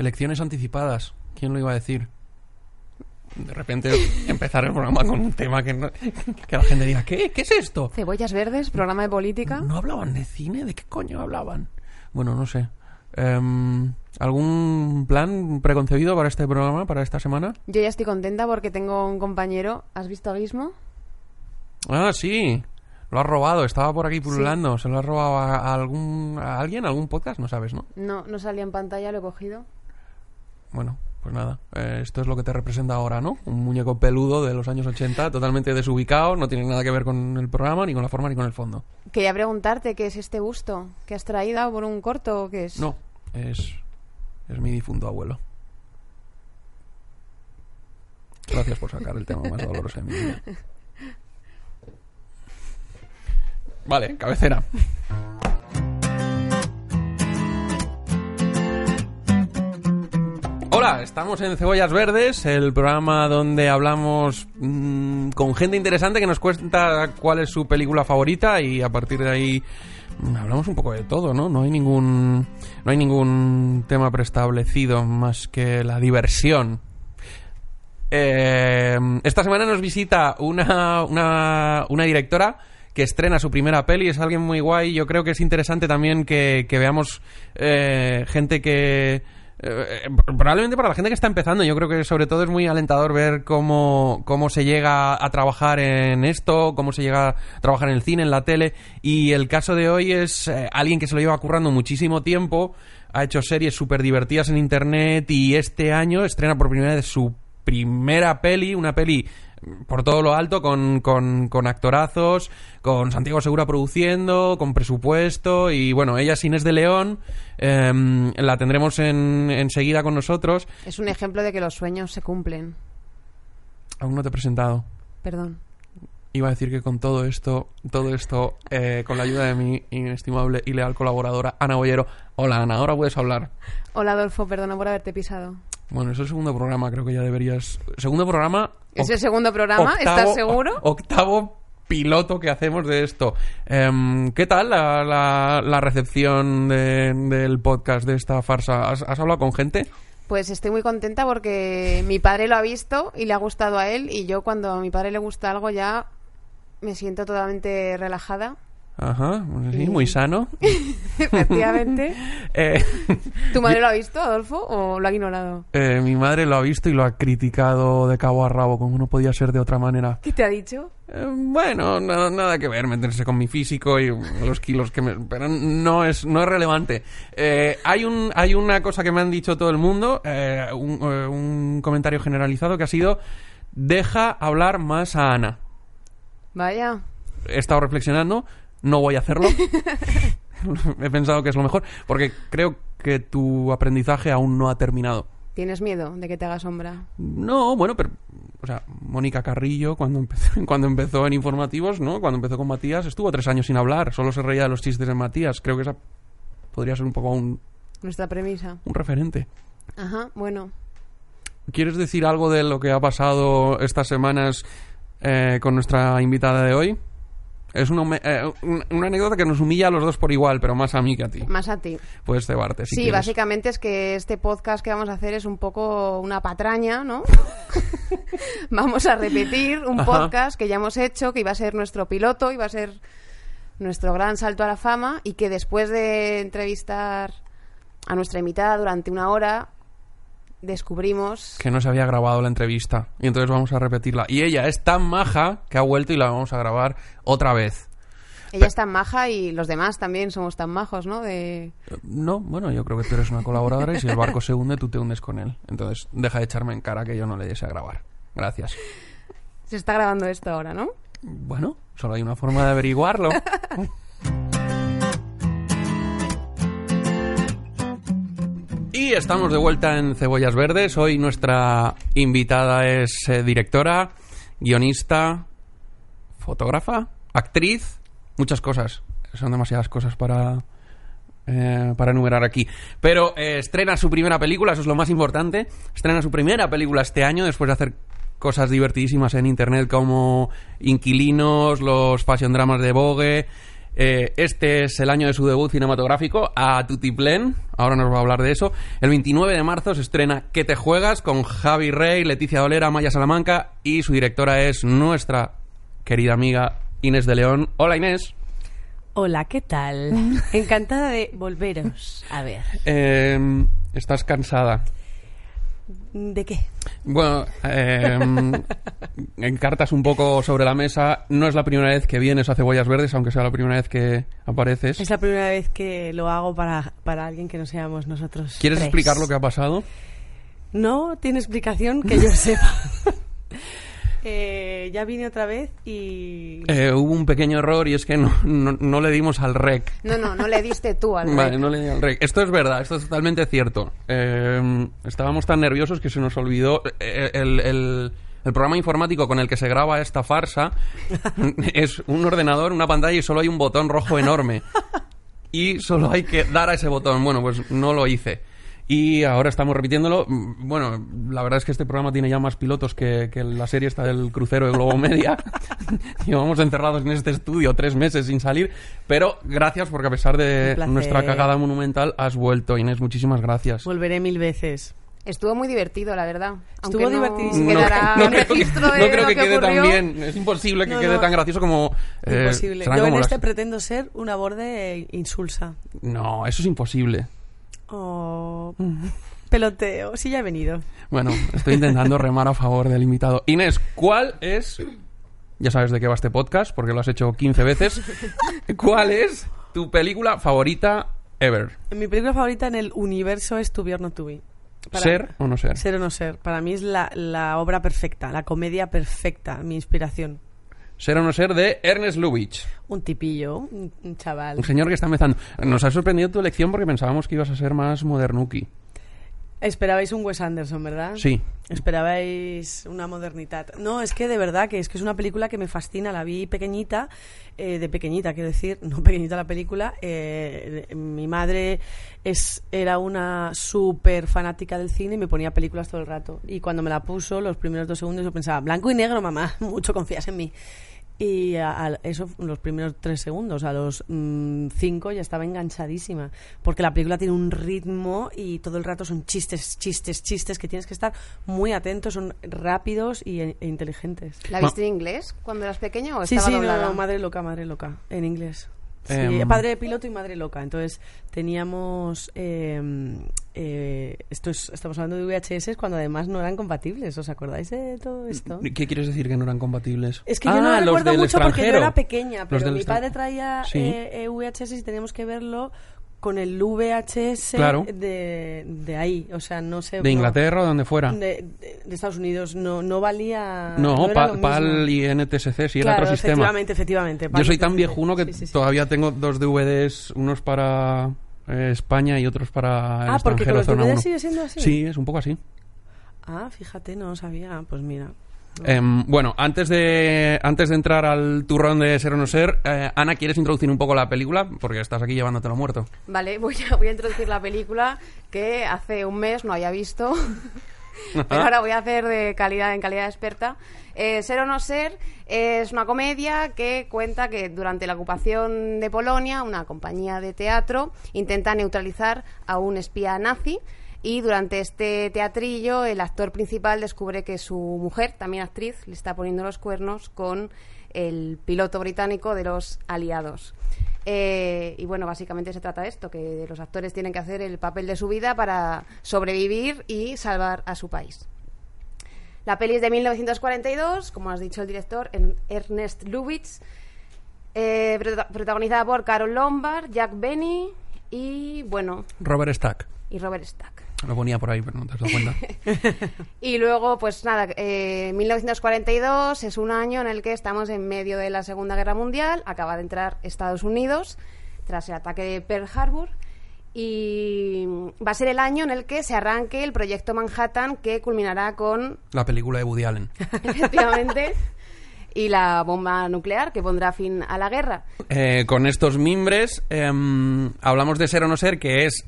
Elecciones anticipadas. ¿Quién lo iba a decir? De repente empezar el programa con un tema que, no- que la gente diga, ¿qué? ¿Qué es esto? Cebollas verdes, programa de política. ¿No hablaban de cine? ¿De qué coño hablaban? Bueno, no sé. Em, ¿Algún plan preconcebido para este programa, para esta semana? Yo ya estoy contenta porque tengo un compañero. ¿Has visto a Gizmo? Ah, sí. Lo has robado. Estaba por aquí pululando. ¿Se lo has robado a, a algún, a alguien? ¿A algún podcast? No sabes, ¿no? No, no salía en pantalla, lo he cogido. Bueno, pues nada. Eh, esto es lo que te representa ahora, ¿no? Un muñeco peludo de los años 80, totalmente desubicado. No tiene nada que ver con el programa, ni con la forma, ni con el fondo. Quería preguntarte qué es este busto que has traído por un corto o qué es. No, es, es mi difunto abuelo. Gracias por sacar el tema más doloroso de mi vida. Vale, cabecera. Hola, estamos en Cebollas Verdes, el programa donde hablamos mm, con gente interesante que nos cuenta cuál es su película favorita y a partir de ahí mm, hablamos un poco de todo, ¿no? No hay ningún no hay ningún tema preestablecido más que la diversión. Eh, esta semana nos visita una, una, una directora que estrena su primera peli, es alguien muy guay. Yo creo que es interesante también que, que veamos eh, gente que... eh, probablemente para la gente que está empezando, yo creo que sobre todo es muy alentador ver cómo, cómo se llega a trabajar en esto, cómo se llega a trabajar en el cine, en la tele. Y el caso de hoy es eh, alguien que se lo lleva currando muchísimo tiempo, ha hecho series súper divertidas en internet y este año estrena por primera vez su primera peli, una peli por todo lo alto, con, con, con actorazos, con Santiago Segura produciendo, con presupuesto, y bueno, ella es Inés de León, em, la tendremos en, enseguida con nosotros. Es un ejemplo de que los sueños se cumplen. Aún no te he presentado. Perdón. Iba a decir que con todo esto, todo esto, eh, con la ayuda de mi inestimable y leal colaboradora, Ana Bollero. Hola Ana, ahora puedes hablar. Hola Adolfo, perdona por haberte pisado. Bueno, es el segundo programa, creo que ya deberías... Segundo programa... ¿Es el segundo programa? ¿Estás seguro? Octavo piloto que hacemos de esto. Em, ¿Qué tal la, la- la recepción de- del podcast de esta farsa? ¿Has, has hablado con gente? Pues estoy muy contenta porque mi padre lo ha visto y le ha gustado a él y yo cuando a mi padre le gusta algo ya me siento totalmente relajada. Ajá, sí, muy sano. Efectivamente. Eh, ¿Tu madre lo ha visto, Adolfo, o lo ha ignorado? eh, mi madre lo ha visto y lo ha criticado de cabo a rabo, como no podía ser de otra manera. ¿Qué te ha dicho? Eh, bueno, nada, nada que ver, meterse con mi físico y los kilos que me... Pero no es, no es relevante. Hay, un, hay una cosa que me han dicho todo el mundo, un, un comentario generalizado que ha sido, deja hablar más a Ana. Vaya. He estado reflexionando, no voy a hacerlo. He pensado que es lo mejor, porque creo que tu aprendizaje aún no ha terminado. ¿Tienes miedo de que te haga sombra? No, bueno, pero. O sea, Mónica Carrillo, cuando empezó, cuando empezó en informativos, ¿no? Cuando empezó con Matías, estuvo tres años sin hablar. Solo se reía de los chistes de Matías. Creo que esa podría ser un poco un, Nuestra premisa. un referente. Ajá, bueno. ¿Quieres decir algo de lo que ha pasado estas semanas eh, con nuestra invitada de hoy? Es una, eh, un- una anécdota que nos humilla a los dos por igual, pero más a mí que a ti. Más a ti. Puedes cebarte si sí, quieres. básicamente es que este podcast que vamos a hacer es un poco una patraña, ¿no? vamos a repetir un Ajá. podcast que ya hemos hecho, que iba a ser nuestro piloto, iba a ser nuestro gran salto a la fama y que después de entrevistar a nuestra invitada durante una hora descubrimos que no se había grabado la entrevista y entonces vamos a repetirla. Y ella es tan maja que ha vuelto y la vamos a grabar otra vez. ella es tan maja y los demás también somos tan majos, ¿no? De Eh, No, bueno, yo creo que tú eres una colaboradora y si el barco se hunde, tú te hundes con él. Entonces, deja de echarme en cara que yo no le diese a grabar. Gracias. se está grabando esto ahora, ¿no? Bueno, solo hay una forma de averiguarlo. Y estamos de vuelta en Cebollas Verdes. Hoy nuestra invitada es eh, directora, guionista, fotógrafa, actriz, muchas cosas. Son demasiadas cosas para, eh, para enumerar aquí. Pero eh, estrena su primera película, eso es lo más importante. Estrena su primera película este año después de hacer cosas divertidísimas en internet como Inquilinos, los fashion dramas de Vogue. Eh, este es el año de su debut cinematográfico, a Tutiplen. Ahora nos va a hablar de eso. El 29 de marzo se estrena ¿Qué te juegas? con Javi Rey, Leticia Dolera, Maya Salamanca y su directora es nuestra querida amiga Inés de León. Hola Inés. Hola, ¿qué tal? Encantada de volveros a ver. Eh, ¿Estás cansada? ¿De qué? Bueno, eh, encartas un poco sobre la mesa. No es la primera vez que vienes a Cebollas Verdes, aunque sea la primera vez que apareces. Es la primera vez que lo hago para, para alguien que no seamos nosotros. ¿Quieres tres. explicar lo que ha pasado? No tiene explicación que yo sepa. Eh, ya vine otra vez y... Eh, hubo un pequeño error y es que no, no, no le dimos al rec. No, no, no le diste tú al Vale, rey. no le di al rec. Esto es verdad, esto es totalmente cierto. Eh, estábamos tan nerviosos que se nos olvidó eh, el, el- el programa informático con el que se graba esta farsa. es un ordenador, una pantalla y solo hay un botón rojo enorme. Y solo hay que dar a ese botón. Bueno, pues no lo hice. Y ahora estamos repitiéndolo. Mm, Bueno, la verdad es que este programa tiene ya más pilotos que, que la serie esta del crucero de Globo Media. Llevamos encerrados en este estudio tres meses sin salir. Pero gracias porque a pesar de nuestra cagada monumental has vuelto, Inés. Muchísimas gracias. Volveré mil veces. Estuvo muy divertido, la verdad. Estuvo Aunque no divertidísimo. Quedará no un creo que, no creo lo que quede ocurrió. tan bien. Es imposible que No, quede no. tan gracioso como... eh, Imposible. Yo en como este las- pretendo ser una borde insulsa. No, eso es imposible. Oh, peloteo. Sí, ya he venido. Bueno, estoy intentando remar a favor del invitado. Inés, ¿cuál es... Ya sabes de qué va este podcast, porque lo has hecho 15 veces. ¿Cuál es tu película favorita ever? Mi película favorita en el universo es Not To Be. Para- ¿Ser o no ser? Ser o no ser. Para mí es la, la obra perfecta, la comedia perfecta, mi inspiración. Ser o no ser de Ernest Lubitsch, Un tipillo, un, chaval. un señor que está empezando. Nos ha sorprendido tu elección porque pensábamos que ibas a ser más modernuki. Esperabais un Wes Anderson, ¿verdad? Sí. Esperabais una modernidad. No, es que de verdad que es que es una película que me fascina. La vi pequeñita, eh, de pequeñita quiero decir, no pequeñita la película. eh, mi madre es era una súper fanática del cine y me ponía películas todo el rato. Y cuando me la puso, los primeros dos segundos yo pensaba, blanco y negro, mamá, mucho confías en mí. Y a, a- eso, los primeros tres segundos, a los mm, cinco ya estaba enganchadísima. Porque la película tiene un ritmo y todo el rato son chistes, chistes, chistes que tienes que estar muy atento, son rápidos y, e, e inteligentes. ¿La viste en inglés cuando eras pequeña o Sí, estaba sí, doblada? no, madre loca, madre loca, en inglés. Sí, Em. padre de piloto y madre loca. Entonces teníamos. eh, eh, esto es- estamos hablando de VHS cuando además no eran compatibles. ¿Os acordáis de todo esto? ¿Qué quieres decir que no eran compatibles? Es que yo Ah, no lo los recuerdo mucho porque yo era pequeña, pero mi padre traía Sí. eh, eh, VHS y teníamos que verlo con el VHS Claro. de, de ahí. O sea, no sé. ¿De no- Inglaterra o de donde fuera? De, de- de Estados Unidos. No, no valía. No, era Pa- lo mismo. PAL y NTSC, si era Claro, otro sistema. Efectivamente, efectivamente. Yo PAL soy tan viejuno que Sí, sí, sí. todavía tengo dos DVDs, unos para eh, España y otros para el Ah, porque con extranjero los DVDs sigue siendo así. Sí, es un poco así. Ah, fíjate, no lo sabía. Pues mira. Em, bueno, antes de, antes de entrar al turrón de ser o no ser, eh, Ana, ¿quieres introducir un poco la película? Porque estás aquí llevándotelo muerto. Vale, voy a, voy a introducir la película que hace un mes no había visto. Pero ahora voy a hacer de calidad en calidad experta. Eh, ser o no ser es una comedia que cuenta que durante la ocupación de Polonia, una compañía de teatro intenta neutralizar a un espía nazi y durante este teatrillo el actor principal descubre que su mujer, también actriz, le está poniendo los cuernos con el piloto británico de los aliados. Eh, y bueno, básicamente se trata de esto, que los actores tienen que hacer el papel de su vida para sobrevivir y salvar a su país. La peli es de 1942, como has dicho el director, en- Ernest Lubitsch, eh, prota- protagonizada por Carol Lombard, Jack Benny y, bueno, Robert Stack. y Robert Stack. Lo ponía por ahí, pero no te has dado cuenta. Y luego, pues nada, eh, 1942 es un año en el que estamos en medio de la Segunda Guerra Mundial, acaba de entrar Estados Unidos tras el ataque de Pearl Harbor y va a ser el año en el que se arranque el proyecto Manhattan que culminará con, La película de Woody Allen. efectivamente, y la bomba nuclear que pondrá fin a la guerra. Eh, con estos mimbres em, hablamos de Ser o No Ser, que es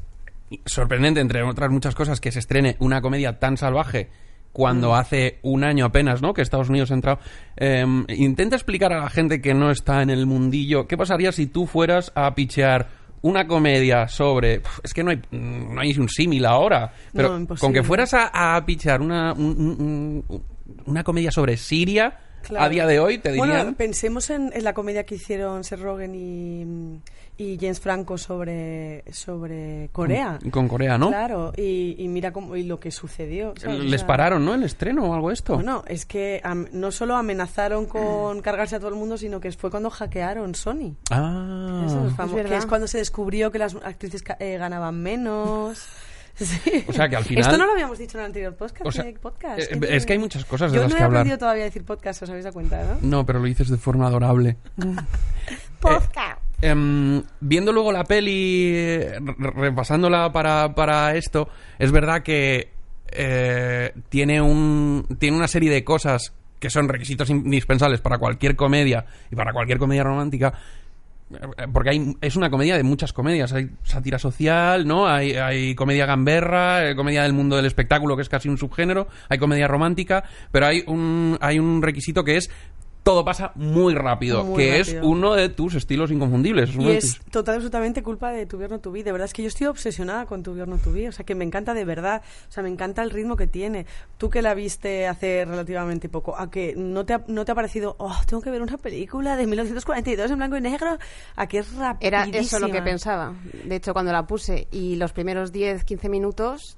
sorprendente, entre otras muchas cosas, que se estrene una comedia tan salvaje cuando hace un año apenas, ¿no? Que Estados Unidos ha entrado. Em, intenta explicar a la gente que no está en el mundillo qué pasaría si tú fueras a pichear una comedia sobre... Es que no hay, no hay un símil ahora, pero No, con que fueras a, a pichear una, un- un- un- una comedia sobre Siria, Claro. a día de hoy te dirían... Bueno, pensemos en, en la comedia que hicieron Seth Rogen y, y James Franco sobre, sobre Corea. con Corea, ¿no? Claro, y, y mira cómo, y lo que sucedió. ¿sabes? O Les sea, pararon, ¿no? El estreno o algo esto. Bueno, es que am- no solo amenazaron con cargarse a todo el mundo, sino que fue cuando hackearon Sony. Ah. Eso es, famo- verdad. que es cuando se descubrió que las actrices ca- eh, ganaban menos. Sí. O sea, que al final- Esto no lo habíamos dicho en el anterior podcast. O sea, eh, podcast. eh, ¿Qué es que hay muchas cosas de Yo las no que he hablar. aprendido todavía a decir podcast, os habéis dado cuenta, ¿no? No, pero lo dices de forma adorable. Podcast. Em, viendo luego la peli, re- repasándola para, para esto, es verdad que eh, tiene, un, tiene una serie de cosas que son requisitos indispensables para cualquier comedia y para cualquier comedia romántica. eh, Porque hay, es una comedia de muchas comedias. Hay sátira social, ¿no? Hay, hay comedia gamberra, eh, comedia del mundo del espectáculo, que es casi un subgénero. Hay comedia romántica, pero hay un, hay un requisito que es todo pasa muy rápido, Muy que rápido. es uno de tus estilos inconfundibles. es Y es tus- total absolutamente culpa de Tu Vierno Tu Vi. De verdad es que yo estoy obsesionada con Tu Vierno Tu Vi. O sea, que me encanta de verdad. O sea, me encanta el ritmo que tiene. Tú que la viste hace relativamente poco, ¿a que no te ha, no te ha parecido, oh, tengo que ver una película de 1942 en blanco y negro? ¿A que es rapidísima? Era eso lo que pensaba. De hecho, cuando la puse y los primeros 10, 15 minutos,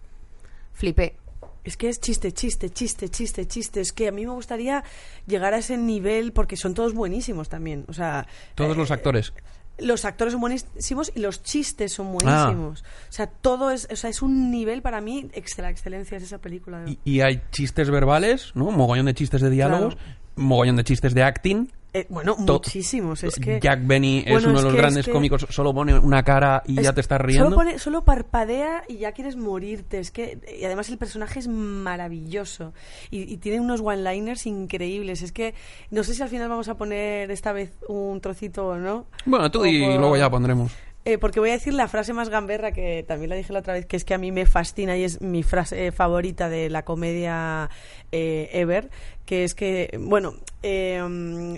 flipé. Es que es chiste, chiste, chiste, chiste, chiste. Es que a mí me gustaría llegar a ese nivel porque son todos buenísimos también. O sea, Todos eh, los actores. Los actores son buenísimos y los chistes son Ah. buenísimos. O sea, todo es, o sea, es un nivel para mí, la excelencia es esa película. Y, y hay chistes verbales, ¿no? Mogollón de chistes de diálogos, mogollón de chistes de acting. Eh, bueno, To- muchísimos. Es que Jack Benny es uno es de los es grandes que- cómicos. Solo pone una cara y es- ya te estás riendo. Solo, pone- solo parpadea y ya quieres morirte. Es que, y además el personaje es maravilloso. Y, y tiene unos one-liners increíbles. Es que no sé si al final vamos a poner esta vez un trocito o no. Bueno, tú O y por- luego ya pondremos. Eh, porque voy a decir la frase más gamberra que también la dije la otra vez, que es que a mí me fascina y es mi frase eh, favorita de la comedia eh, ever, que es que, bueno, eh, mm,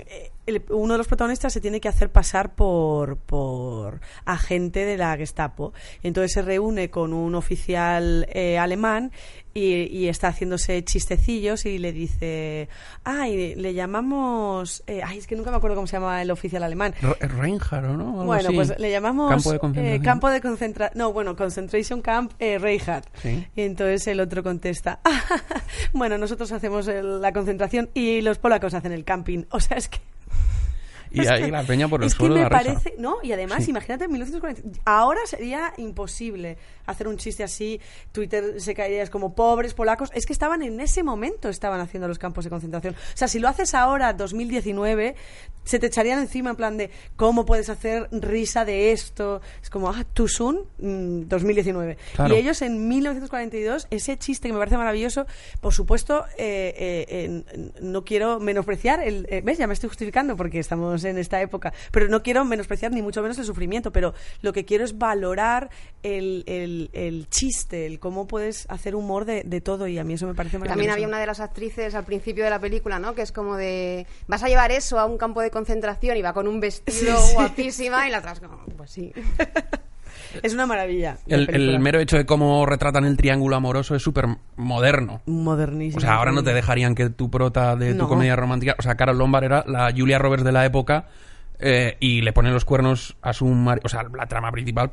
el- uno de los protagonistas se tiene que hacer pasar por, por agente de la Gestapo. Entonces se reúne con un oficial eh, alemán y, y está haciéndose chistecillos y le dice, ay, le llamamos, eh, ay, es que nunca me acuerdo cómo se llama el oficial alemán. Reinhardt, ¿o ¿no? Algo Bueno, así. pues le llamamos Campo de eh, concentración. campo de concentración. No, bueno, Concentration Camp eh, Reinhardt. Sí. Y entonces el otro contesta: Bueno, nosotros hacemos el- la concentración y los polacos hacen el camping. O sea, es que. Y es ahí que- la peña por el es suelo que de me la risa. parece, no, y además, Sí. imagínate en 1940. Ahora sería imposible hacer un chiste así. Twitter se caería es como pobres polacos. Es que estaban en ese momento, estaban haciendo los campos de concentración. O sea, si lo haces ahora, 2019, se te echarían encima en plan de cómo puedes hacer risa de esto. Es como, ah, soon, mm, 2019. Claro. Y ellos en 1942, ese chiste que me parece maravilloso, por supuesto, eh, eh, eh, no quiero menospreciar el. eh, ¿Ves? Ya me estoy justificando porque estamos en esta época. Pero no quiero menospreciar ni mucho menos el sufrimiento. Pero lo que quiero es valorar el, el- el chiste, el cómo puedes hacer humor de, de todo. Y a mí eso me parece maravilloso. También había una de las actrices al principio de la película, ¿no? Que es como de, vas a llevar eso a un campo de concentración y va con un vestido Sí, sí. guapísima y la otra es como, pues sí. Es una maravilla. la El, mero hecho de cómo retratan el triángulo amoroso es súper moderno. Modernísimo. O sea, ahora no te dejarían que tu prota de tu No. comedia romántica... O sea, Carol Lombard era la Julia Roberts de la época eh, y le pone los cuernos a su marido... O sea, la trama principal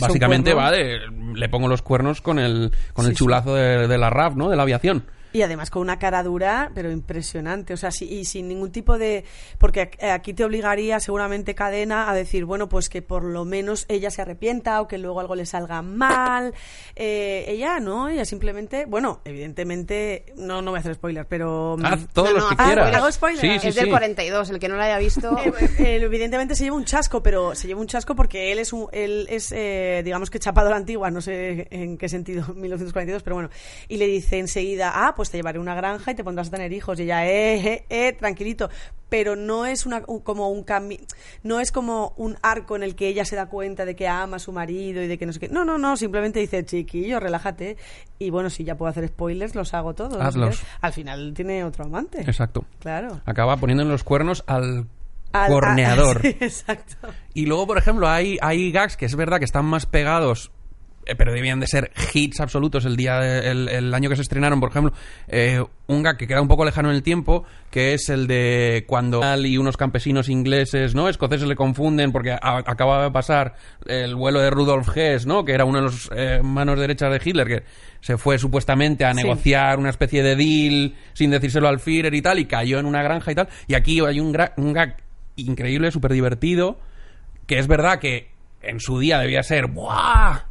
básicamente va de... Le pongo los cuernos con el, con el sí. chulazo de, de la RAF, ¿no? De la aviación. Y además con una cara dura, pero impresionante. O sea, sí, y sin ningún tipo de. Porque ac- aquí te obligaría seguramente cadena a decir, bueno, pues que por lo menos ella se arrepienta o que luego algo le salga mal. Eh, ella no, ella simplemente. Bueno, evidentemente. No, no voy a hacer spoiler, pero. mm, Haz todos No, los no, que quieras. spoiler. Hago spoiler. Sí, sí, es del sí. 42, el que no lo haya visto. Eh, eh, evidentemente se lleva un chasco, pero se lleva un chasco porque él es, un, él es eh, digamos que chapado a la antigua, no sé en qué sentido, 1942, pero bueno. Y le dice enseguida, ah, pues te llevaré a una granja y te pondrás a tener hijos. Y ella, eh, eh, eh, tranquilito. Pero no es una, un- como un cami no es como un arco en el que ella se da cuenta de que ama a su marido y de que no sé qué. No, no, no, simplemente dice, chiquillo, relájate. Y bueno, si ya puedo hacer spoilers, los hago todos. Hazlos. Al final tiene otro amante. Exacto. Claro. Acaba poniendo los cuernos al Al- corneador. a- sí, exacto. Y luego, por ejemplo, hay, hay gags que es verdad que están más pegados, pero debían de ser hits absolutos el día de- el, el año que se estrenaron. Por ejemplo, eh, un gag que queda un poco lejano en el tiempo, que es el de cuando Al y unos campesinos ingleses, ¿no? Escoceses le confunden porque a- acaba de pasar el vuelo de Rudolf Hess, ¿no? Que era uno de los eh, manos derechas de Hitler, que se fue supuestamente a Sí. negociar una especie de deal sin decírselo al Führer y tal, y cayó en una granja y tal. Y aquí hay un, gra- un gag increíble, súper divertido, que es verdad que en su día debía ser ¡buah!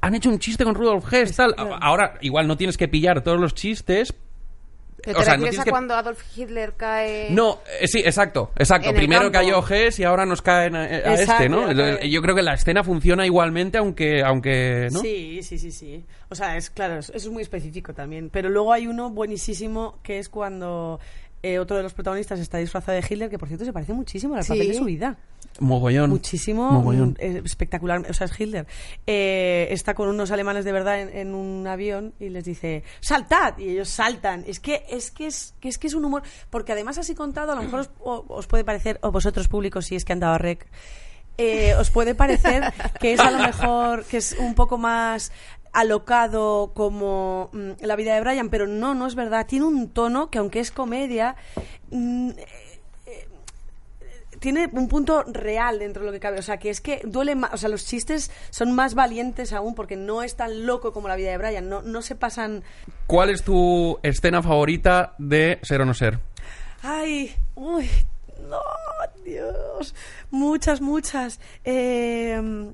Han hecho un chiste con Rudolf Hess, tal. Ahora, igual no tienes que pillar todos los chistes. ¿Te, o sea, no a que- cuando Adolf Hitler cae...? No, eh, sí, exacto, exacto. Primero cayó Hess y ahora nos caen a, a este, ¿no? Yo creo que la escena funciona igualmente, aunque, aunque, ¿no? Sí, sí, sí, sí. O sea, es claro, es- eso es muy específico también. Pero luego hay uno buenísimo que es cuando eh, otro de los protagonistas está disfrazado de Hitler, que por cierto se parece muchísimo al Sí. papel de su vida. Mogollón. Muchísimo, Mogollón. eh, espectacular. O sea, es Hitler. Eh, está con unos alemanes de verdad en, en un avión y les dice ¡Saltad! Y ellos saltan. Es que es que es que es que es un humor. Porque además así contado, a lo mejor os puede parecer, o vosotros públicos, si es que han dado a rec, eh, os puede parecer que es a lo mejor que es un poco más alocado como mm, la vida de Brian, pero no, no es verdad. Tiene un tono que aunque es comedia, mm, tiene un punto real dentro de lo que cabe. O sea, que es que duele más. O sea, los chistes son más valientes aún porque no es tan loco como la vida de Brian. No, no se pasan. ¿Cuál es tu escena favorita de Ser o No Ser? Ay, uy, no, Dios. Muchas, muchas. Eh,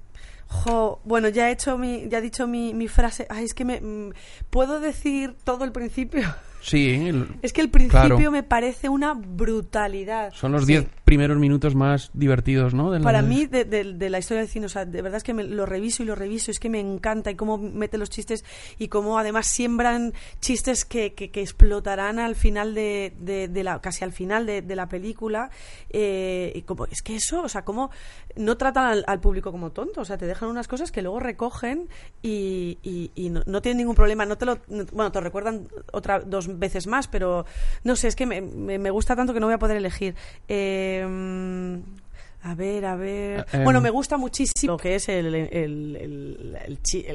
jo, bueno, ya he hecho mi, ya he dicho mi, mi frase. Ay, es que me. mm, ¿Puedo decir todo el principio? Sí, el- Es que el principio Claro. me parece una brutalidad. son los Sí. 10 primeros minutos más divertidos, ¿no? De la- Para mí, de, de- de la historia del cine, o sea, de verdad es que me, lo reviso y lo reviso, es que me encanta y cómo mete los chistes y cómo además siembran chistes que, que- que explotarán al final de, de- la, casi al final de, la película. eh, y como, es que eso, o sea, cómo no tratan al, al público como tonto, o sea, te dejan unas cosas que luego recogen y, y- y no, no tienen ningún problema, no te lo, no- bueno, te recuerdan otra, dos veces más, pero no sé, es que me, me- me gusta tanto que no voy a poder elegir. Eh, a ver, a ver. Eh, bueno, em. me gusta muchísimo lo que es el,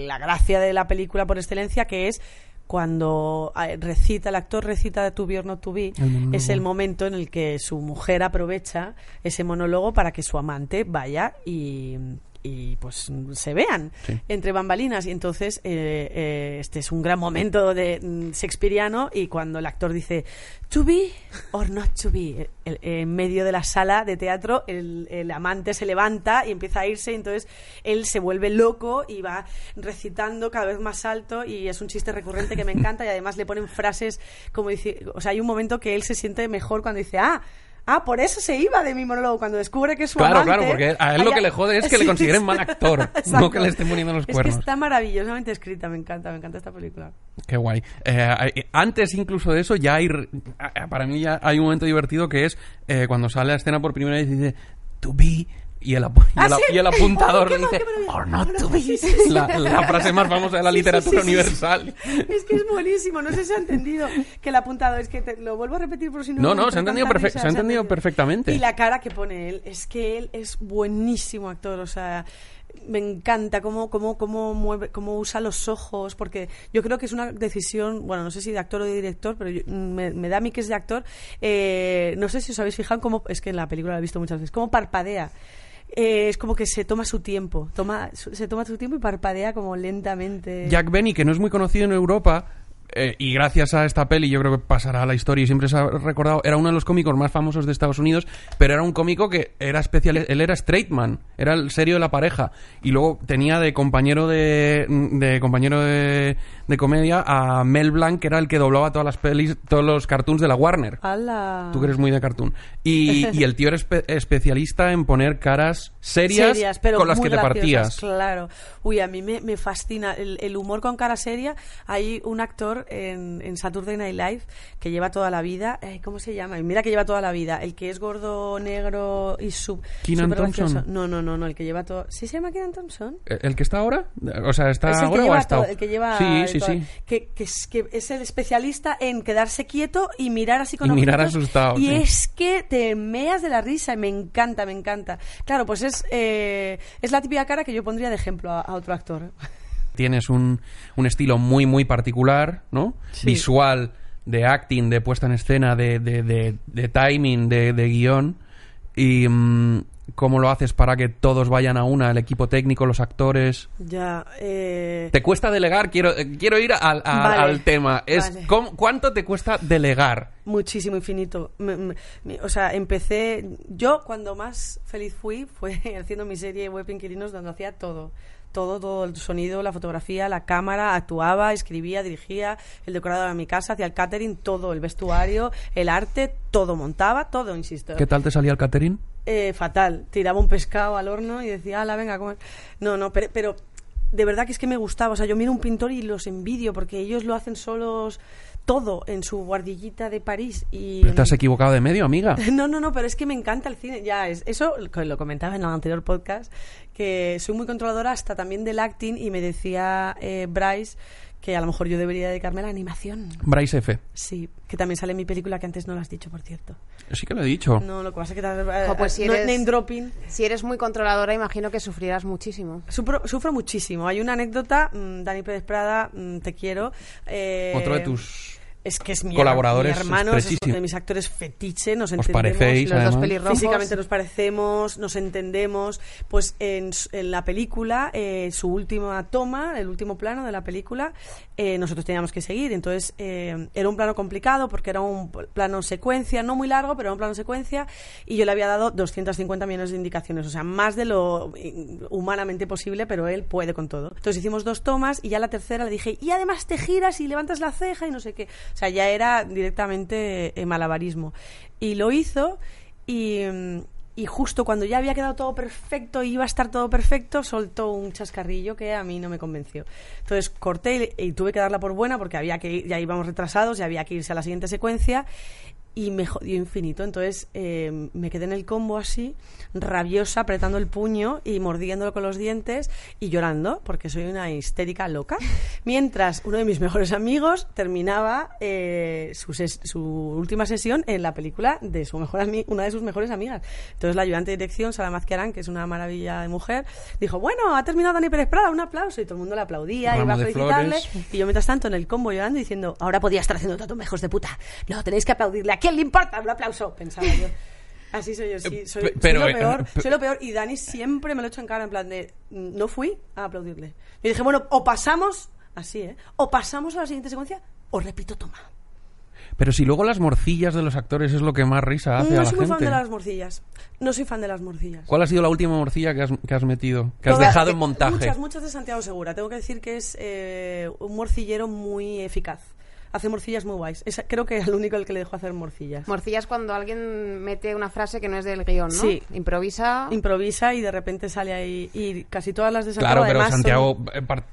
la gracia de la película por excelencia, que es cuando eh, recita, el actor recita To Be or Not To Be, El es el momento en el que su mujer aprovecha ese monólogo para que su amante vaya y, y, pues se vean Sí. entre bambalinas. Y entonces eh, eh, este es un gran momento de mm, shakespeariano y cuando el actor dice To be or not to be, el- en medio de la sala de teatro el, el amante se levanta y empieza a irse y entonces él se vuelve loco y va recitando cada vez más alto y es un chiste recurrente que me encanta y además le ponen frases como dice, o sea, hay un momento que él se siente mejor cuando dice, ah, Ah, por eso se iba de mi monólogo cuando descubre que es su Claro, amante. claro, porque a él lo que le jode es que le consideren mal actor, no que le estén poniendo los Es cuernos. que está maravillosamente escrita, me encanta, me encanta esta película. Qué guay. Eh, antes incluso de eso ya hay... Para mí ya hay un momento divertido que es eh, cuando sale la escena por primera vez y dice To be... Y el, apu- y Ah, el- y el apuntador le dice. Or not to be. La, la frase más famosa de la sí, literatura sí, sí, universal. Es que es buenísimo, no sé si se ha entendido que el apuntado es que te, lo vuelvo a repetir por si no. No, no, se ha entendido risa, se ha entendido perfectamente. Y la cara que pone él, es que él es buenísimo actor, o sea, me encanta cómo, cómo, cómo mueve, cómo usa los ojos, porque yo creo que es una decisión, bueno, no sé si de actor o de director, pero yo- me, me da a mí que es de actor. Eh, no sé si os habéis fijado cómo, es que en la película la he visto muchas veces, cómo parpadea. Eh, es como que se toma su tiempo, toma, se toma su tiempo y parpadea como lentamente. Jack Benny, que no es muy conocido en Europa, eh, y gracias a esta peli yo creo que pasará a la historia y siempre se ha recordado, era uno de los cómicos más famosos de Estados Unidos, pero era un cómico que era especial, él era straight man, era el serio de la pareja y luego tenía de compañero de, de compañero de, de comedia a Mel Blanc que era el que doblaba todas las pelis, todos los cartoons de la Warner. ¡Hala! Tú que eres muy de cartoon. Y, y el tío era espe- especialista en poner caras serias, Serias, pero con las que te partías. Claro. Uy, a mí me, me fascina el, el humor con cara seria. Hay un actor en, en Saturday Night Live que lleva toda la vida. eh, ¿Cómo se llama? Mira que lleva toda la vida. El que es gordo, negro y sub. Keenan. Thompson. No, no, no, no. El que lleva todo. ¿Sí se llama Keenan Thompson? ¿El el que está ahora? O sea, ¿está es el que, ahora o ha lleva estado? el que lleva sí, sí, todo- sí. Que, que es, que es el especialista en quedarse quieto y mirar así con Y mirar asustado, y sí. es que te meas de la risa y me encanta me encanta claro pues es eh, es la típica cara que yo pondría de ejemplo a, a otro actor Tienes un, un estilo muy, muy particular, ¿no? Sí. Visual, de acting, de puesta en escena, de, de, de- de timing, de, de guion. Y mm, cómo lo haces para que todos vayan a una, el equipo técnico, los actores. ya eh, ¿Te cuesta delegar? Quiero, eh, quiero ir al, a- Vale. al tema. Es Vale. ¿cómo- ¿Cuánto te cuesta delegar? muchísimo infinito Me- me- me- o sea empecé yo cuando más feliz fui fue haciendo mi serie web Inquilinos donde hacía todo todo, todo el sonido, la fotografía, la cámara, actuaba, escribía, dirigía, el decorado de mi casa, hacía el catering, todo, el vestuario, el arte, todo, montaba, todo, insisto. ¿Qué tal te salía el catering? Eh, fatal. Tiraba un pescado al horno y decía, ala, venga, comer. No, no, pero, pero de verdad que es que me gustaba. O sea, yo miro un pintor y los envidio porque ellos lo hacen solos todo en su guardillita de París. Y, Pero te has equivocado de medio, amiga. no, no, no, pero es que me encanta el cine. Ya, es, eso lo comentaba en el anterior podcast, que soy muy controladora hasta también del acting y me decía eh, Bryce que a lo mejor yo debería dedicarme a la animación. Bryce F. Sí, que también sale en mi película que antes no lo has dicho, por cierto. Sí que lo he dicho. No, lo que pasa es que... te- Jo, pues si no- eres- name dropping. Si eres muy controladora, imagino que sufrirás muchísimo. Sufro, sufro muchísimo. Hay una anécdota, mm, Dani Pérez Prada, mm, te quiero. eh, Otro de tus es que es mi, colaboradores mi hermano, es estrechísimo. de mis actores fetiche, nos Os entendemos. parecéis, Los dos. Físicamente nos parecemos, nos entendemos. Pues en, s- en la película, eh, su última toma, el último plano de la película, eh, nosotros teníamos que seguir. Entonces, eh, era un plano complicado porque era un plano secuencia, no muy largo, pero era un plano secuencia. Y yo le había dado 250 millones de indicaciones, o sea, más de lo eh, humanamente posible, pero él puede con todo. Entonces hicimos dos tomas y ya la tercera le dije, y además te giras y levantas la ceja y no sé qué. O sea, ya era directamente eh, malabarismo. Y lo hizo y, mm, y justo cuando ya había quedado todo perfecto y iba a estar todo perfecto, soltó un chascarrillo que a mí no me convenció. Entonces corté y, y tuve que darla por buena porque había que ir- ya íbamos retrasados, ya había que irse a la siguiente secuencia y me jodió infinito. Entonces eh, me quedé en el combo así, rabiosa, apretando el puño y mordiéndolo con los dientes y llorando, porque soy una histérica loca. Mientras uno de mis mejores amigos terminaba eh, su, su última sesión en la película de su mejor una de sus mejores amigas. Entonces la ayudante de dirección, Sara Mazquiarán, que es una maravilla de mujer, dijo, bueno, ha terminado Dani Pérez Prada, un aplauso. Y todo el mundo le aplaudía, Ramo iba a felicitarle. Y yo mientras tanto en el combo llorando diciendo, ahora podía estar haciendo tanto mejos de puta. No, tenéis que aplaudirle. ¿A quién le importa? Un aplauso, pensaba yo. Así soy yo, sí. Eh, Soy, pe- soy pero, lo eh, peor, pe- soy lo peor. Y Dani siempre me lo echa en cara, en plan de, mm, no fui a aplaudirle. Y dije, bueno, o pasamos, así, ¿eh? O pasamos a la siguiente secuencia, o repito, toma. Pero si luego las morcillas de los actores es lo que más risa hace a No la soy muy fan gente. de las morcillas. No soy fan de las morcillas. ¿Cuál ha sido la última morcilla que has, que has metido? Que has dejado eh, en montaje. Muchas, muchas de Santiago Segura. Tengo que decir que es eh, un morcillero muy eficaz. Hace morcillas muy guays. Es- creo que es el único el que le dejo hacer morcillas. Morcillas cuando alguien mete una frase que no es del guion, ¿no? Sí. Improvisa. Improvisa y de repente sale ahí. Y casi todas las de Claro, Santiago pero además son- Santiago eh, par-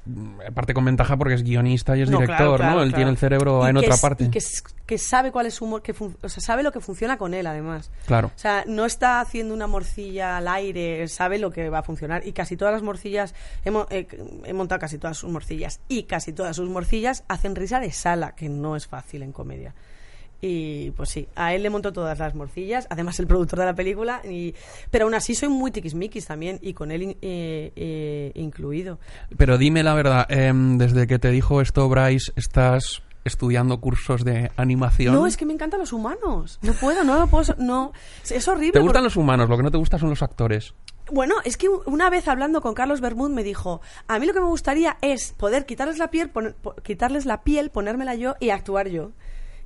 eh, parte con ventaja porque es guionista y es No, director, claro, claro, ¿no? Él claro. tiene el cerebro Y en otra es- parte. Y que, es- que sabe cuál es su humor, que fun- o sea, sabe lo que funciona con él, además. Claro. O sea, no está haciendo una morcilla al aire, sabe lo que va a funcionar. Y casi todas las morcillas, he, mo- he- he montado casi todas sus morcillas, y casi todas sus morcillas hacen risa de sala, que no es fácil en comedia. Y pues sí, a él le monto todas las morcillas, además el productor de la película, y, pero aún así soy muy tiquismiquis también, y con él in- eh, eh, incluido. Pero dime la verdad, em, desde que te dijo esto Bryce, ¿estás estudiando cursos de animación? No, es que me encantan los humanos. No puedo, no lo puedo. No, es- es horrible. ¿Te gustan porque- los humanos? Lo que no te gusta son los actores. Bueno, es que una vez hablando con Carlos Bermud me dijo, a mí lo que me gustaría es poder quitarles la piel, poner- po- quitarles la piel, ponérmela yo y actuar yo.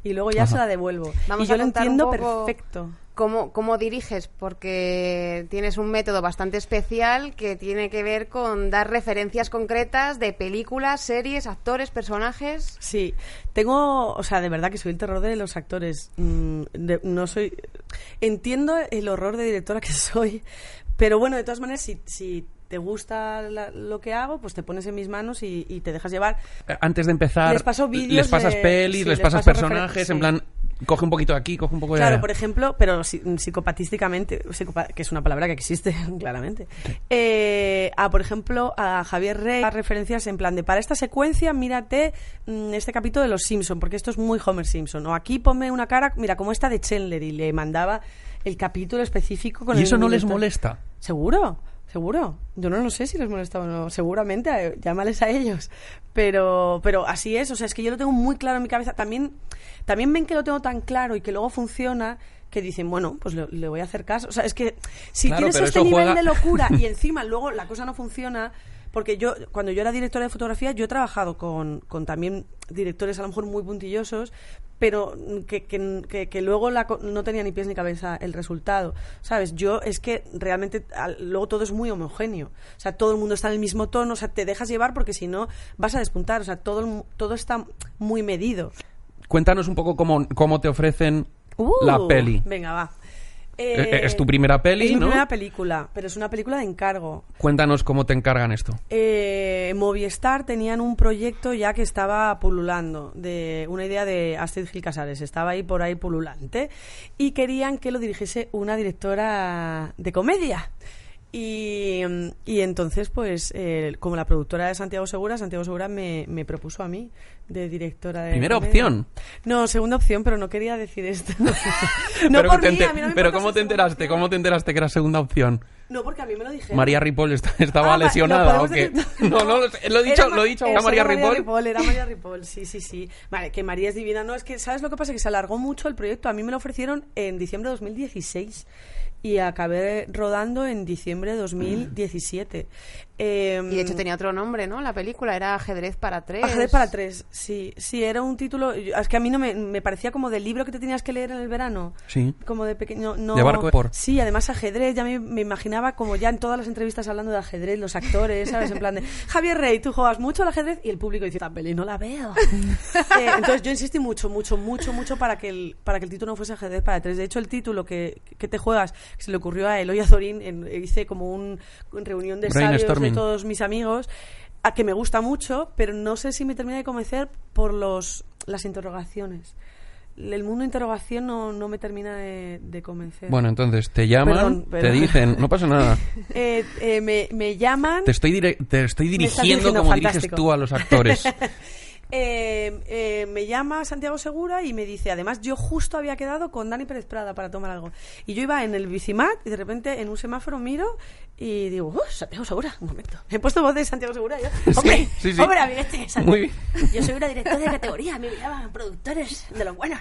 Y luego ya se la devuelvo. Vamos y yo a lo contar un entiendo poco perfecto. ¿Cómo, ¿Cómo diriges? Porque tienes un método bastante especial que tiene que ver con dar referencias concretas de películas, series, actores, personajes. Sí, tengo, o sea, de verdad que soy el terror de los actores. Mm, de- no soy, entiendo el horror de directora que soy, pero bueno, de todas maneras, si, si te gusta la- lo que hago, pues te pones en mis manos y, y te dejas llevar. Eh, Antes de empezar, Les paso vídeos les pasas de- pelis, sí, les pasas personajes, en plan, coge un poquito de aquí, coge un poco de Claro, allá. por ejemplo, pero si- psicopatísticamente, psicopa- que es una palabra que existe, claramente. Eh, a, por ejemplo, a Javier Rey, a referencias en plan de para esta secuencia, mírate mm, este capítulo de Los Simpson, porque esto es muy Homer Simpson. O aquí ponme una cara, mira, como esta de Chandler, y le mandaba el capítulo específico con ¿Y el eso no les molesta? ¿Seguro? ¿Seguro? Yo no lo sé si les molesta o no. Seguramente, llámales a ellos. Pero, pero así es. O sea, es que yo lo tengo muy claro en mi cabeza. También, también ven que lo tengo tan claro y que luego funciona que dicen, bueno, pues le, le voy a hacer caso. O sea, es que si Claro, tienes este nivel juega- de locura y encima luego la cosa no funciona... Porque yo, cuando yo era directora de fotografía, yo he trabajado con, con también directores a lo mejor muy puntillosos, pero que, que, que- que luego la no tenía ni pies ni cabeza el resultado. ¿Sabes? Yo es que realmente al- luego todo es muy homogéneo. O sea, todo el mundo está en el mismo tono, o sea, te dejas llevar porque si no vas a despuntar. O sea, todo, todo está muy medido. Cuéntanos un poco cómo, cómo te ofrecen la Uh, peli. Venga, va. Eh, es tu primera peli, Es mi ¿no? primera película, pero es una película de encargo. Cuéntanos cómo te encargan esto. Eh, Movistar tenían un proyecto ya que estaba pululando, de una idea de Astrid Gil Casares, estaba ahí por ahí pululante, y querían que lo dirigiese una directora de comedia. Y, y entonces, pues, eh, como la productora de Santiago Segura, Santiago Segura me, me propuso a mí de directora de Primera comedia. opción. No, segunda opción, pero no quería decir esto. no pero por mí, a mí no me pero ¿cómo te enteraste? ¿Cómo te enteraste que era segunda opción? No, porque a mí me lo dijeron. María Ripoll est- estaba Ah, lesionada o qué? No, no, lo, he dicho, Era lo he dicho, Ma- ¿era eso, María era Ripoll? Era María Ripoll, sí, sí, sí. Vale, que María es divina. No, es que, ¿sabes lo que pasa? Que se alargó mucho el proyecto. A mí me lo ofrecieron en diciembre de 2016 y acabé rodando en diciembre de 2017. Eh, Y de hecho tenía otro nombre, ¿no? La película era Ajedrez para tres. Ajedrez para tres, sí, sí, era un título, es que a mí no me, me parecía como del libro que te tenías que leer en el verano. Sí. Como de pequeño, no. De barco por. Sí, además ajedrez, ya me, me imaginaba como ya en todas las entrevistas hablando de ajedrez, los actores, ¿sabes? En plan de, Javier Rey, tú juegas mucho al ajedrez y el público dice, esta peli no la veo. Eh, entonces yo insistí mucho, mucho, mucho, mucho para que el, para que el título no fuese ajedrez para tres. De hecho, el título que, que te juegas, que se le ocurrió a Eloy Azorín, en- hice como un, una reunión de sabios de todos mis amigos, a que me gusta mucho, pero no sé si me termina de convencer por los las interrogaciones. El mundo de interrogación no, no me termina de, de convencer. Bueno, entonces te llaman, Perdón, te dicen, no pasa nada. Eh, eh, me, me llaman. Te estoy, te estoy dirigiendo como diriges fantástico. tú a los actores. eh, eh, me llama Santiago Segura y me dice, además yo justo había quedado con Dani Pérez Prada para tomar algo. Y yo iba en el bicimat y de repente en un semáforo miro y digo, "Uh, Santiago Segura, un momento. He puesto voz de Santiago Segura y yo, Sí, hombre, sí, sí. hombre, amiguete, Santiago. Muy bien. Yo soy una directora de categoría, me llaman productores de los buenos.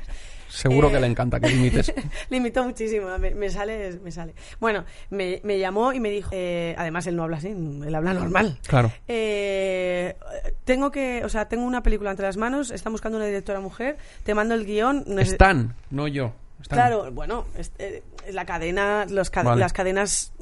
Seguro Eh, que le encanta que limites. le imitó muchísimo, me, me sale, me sale. Bueno, me, me llamó y me dijo, eh, además él no habla así, él habla normal. Claro. Eh, tengo que, o sea, tengo una película entre las manos, están buscando una directora mujer, te mando el guion. no es- Están, no yo. Están. Claro, bueno, es- eh, la cadena, los ca- Vale. las cadenas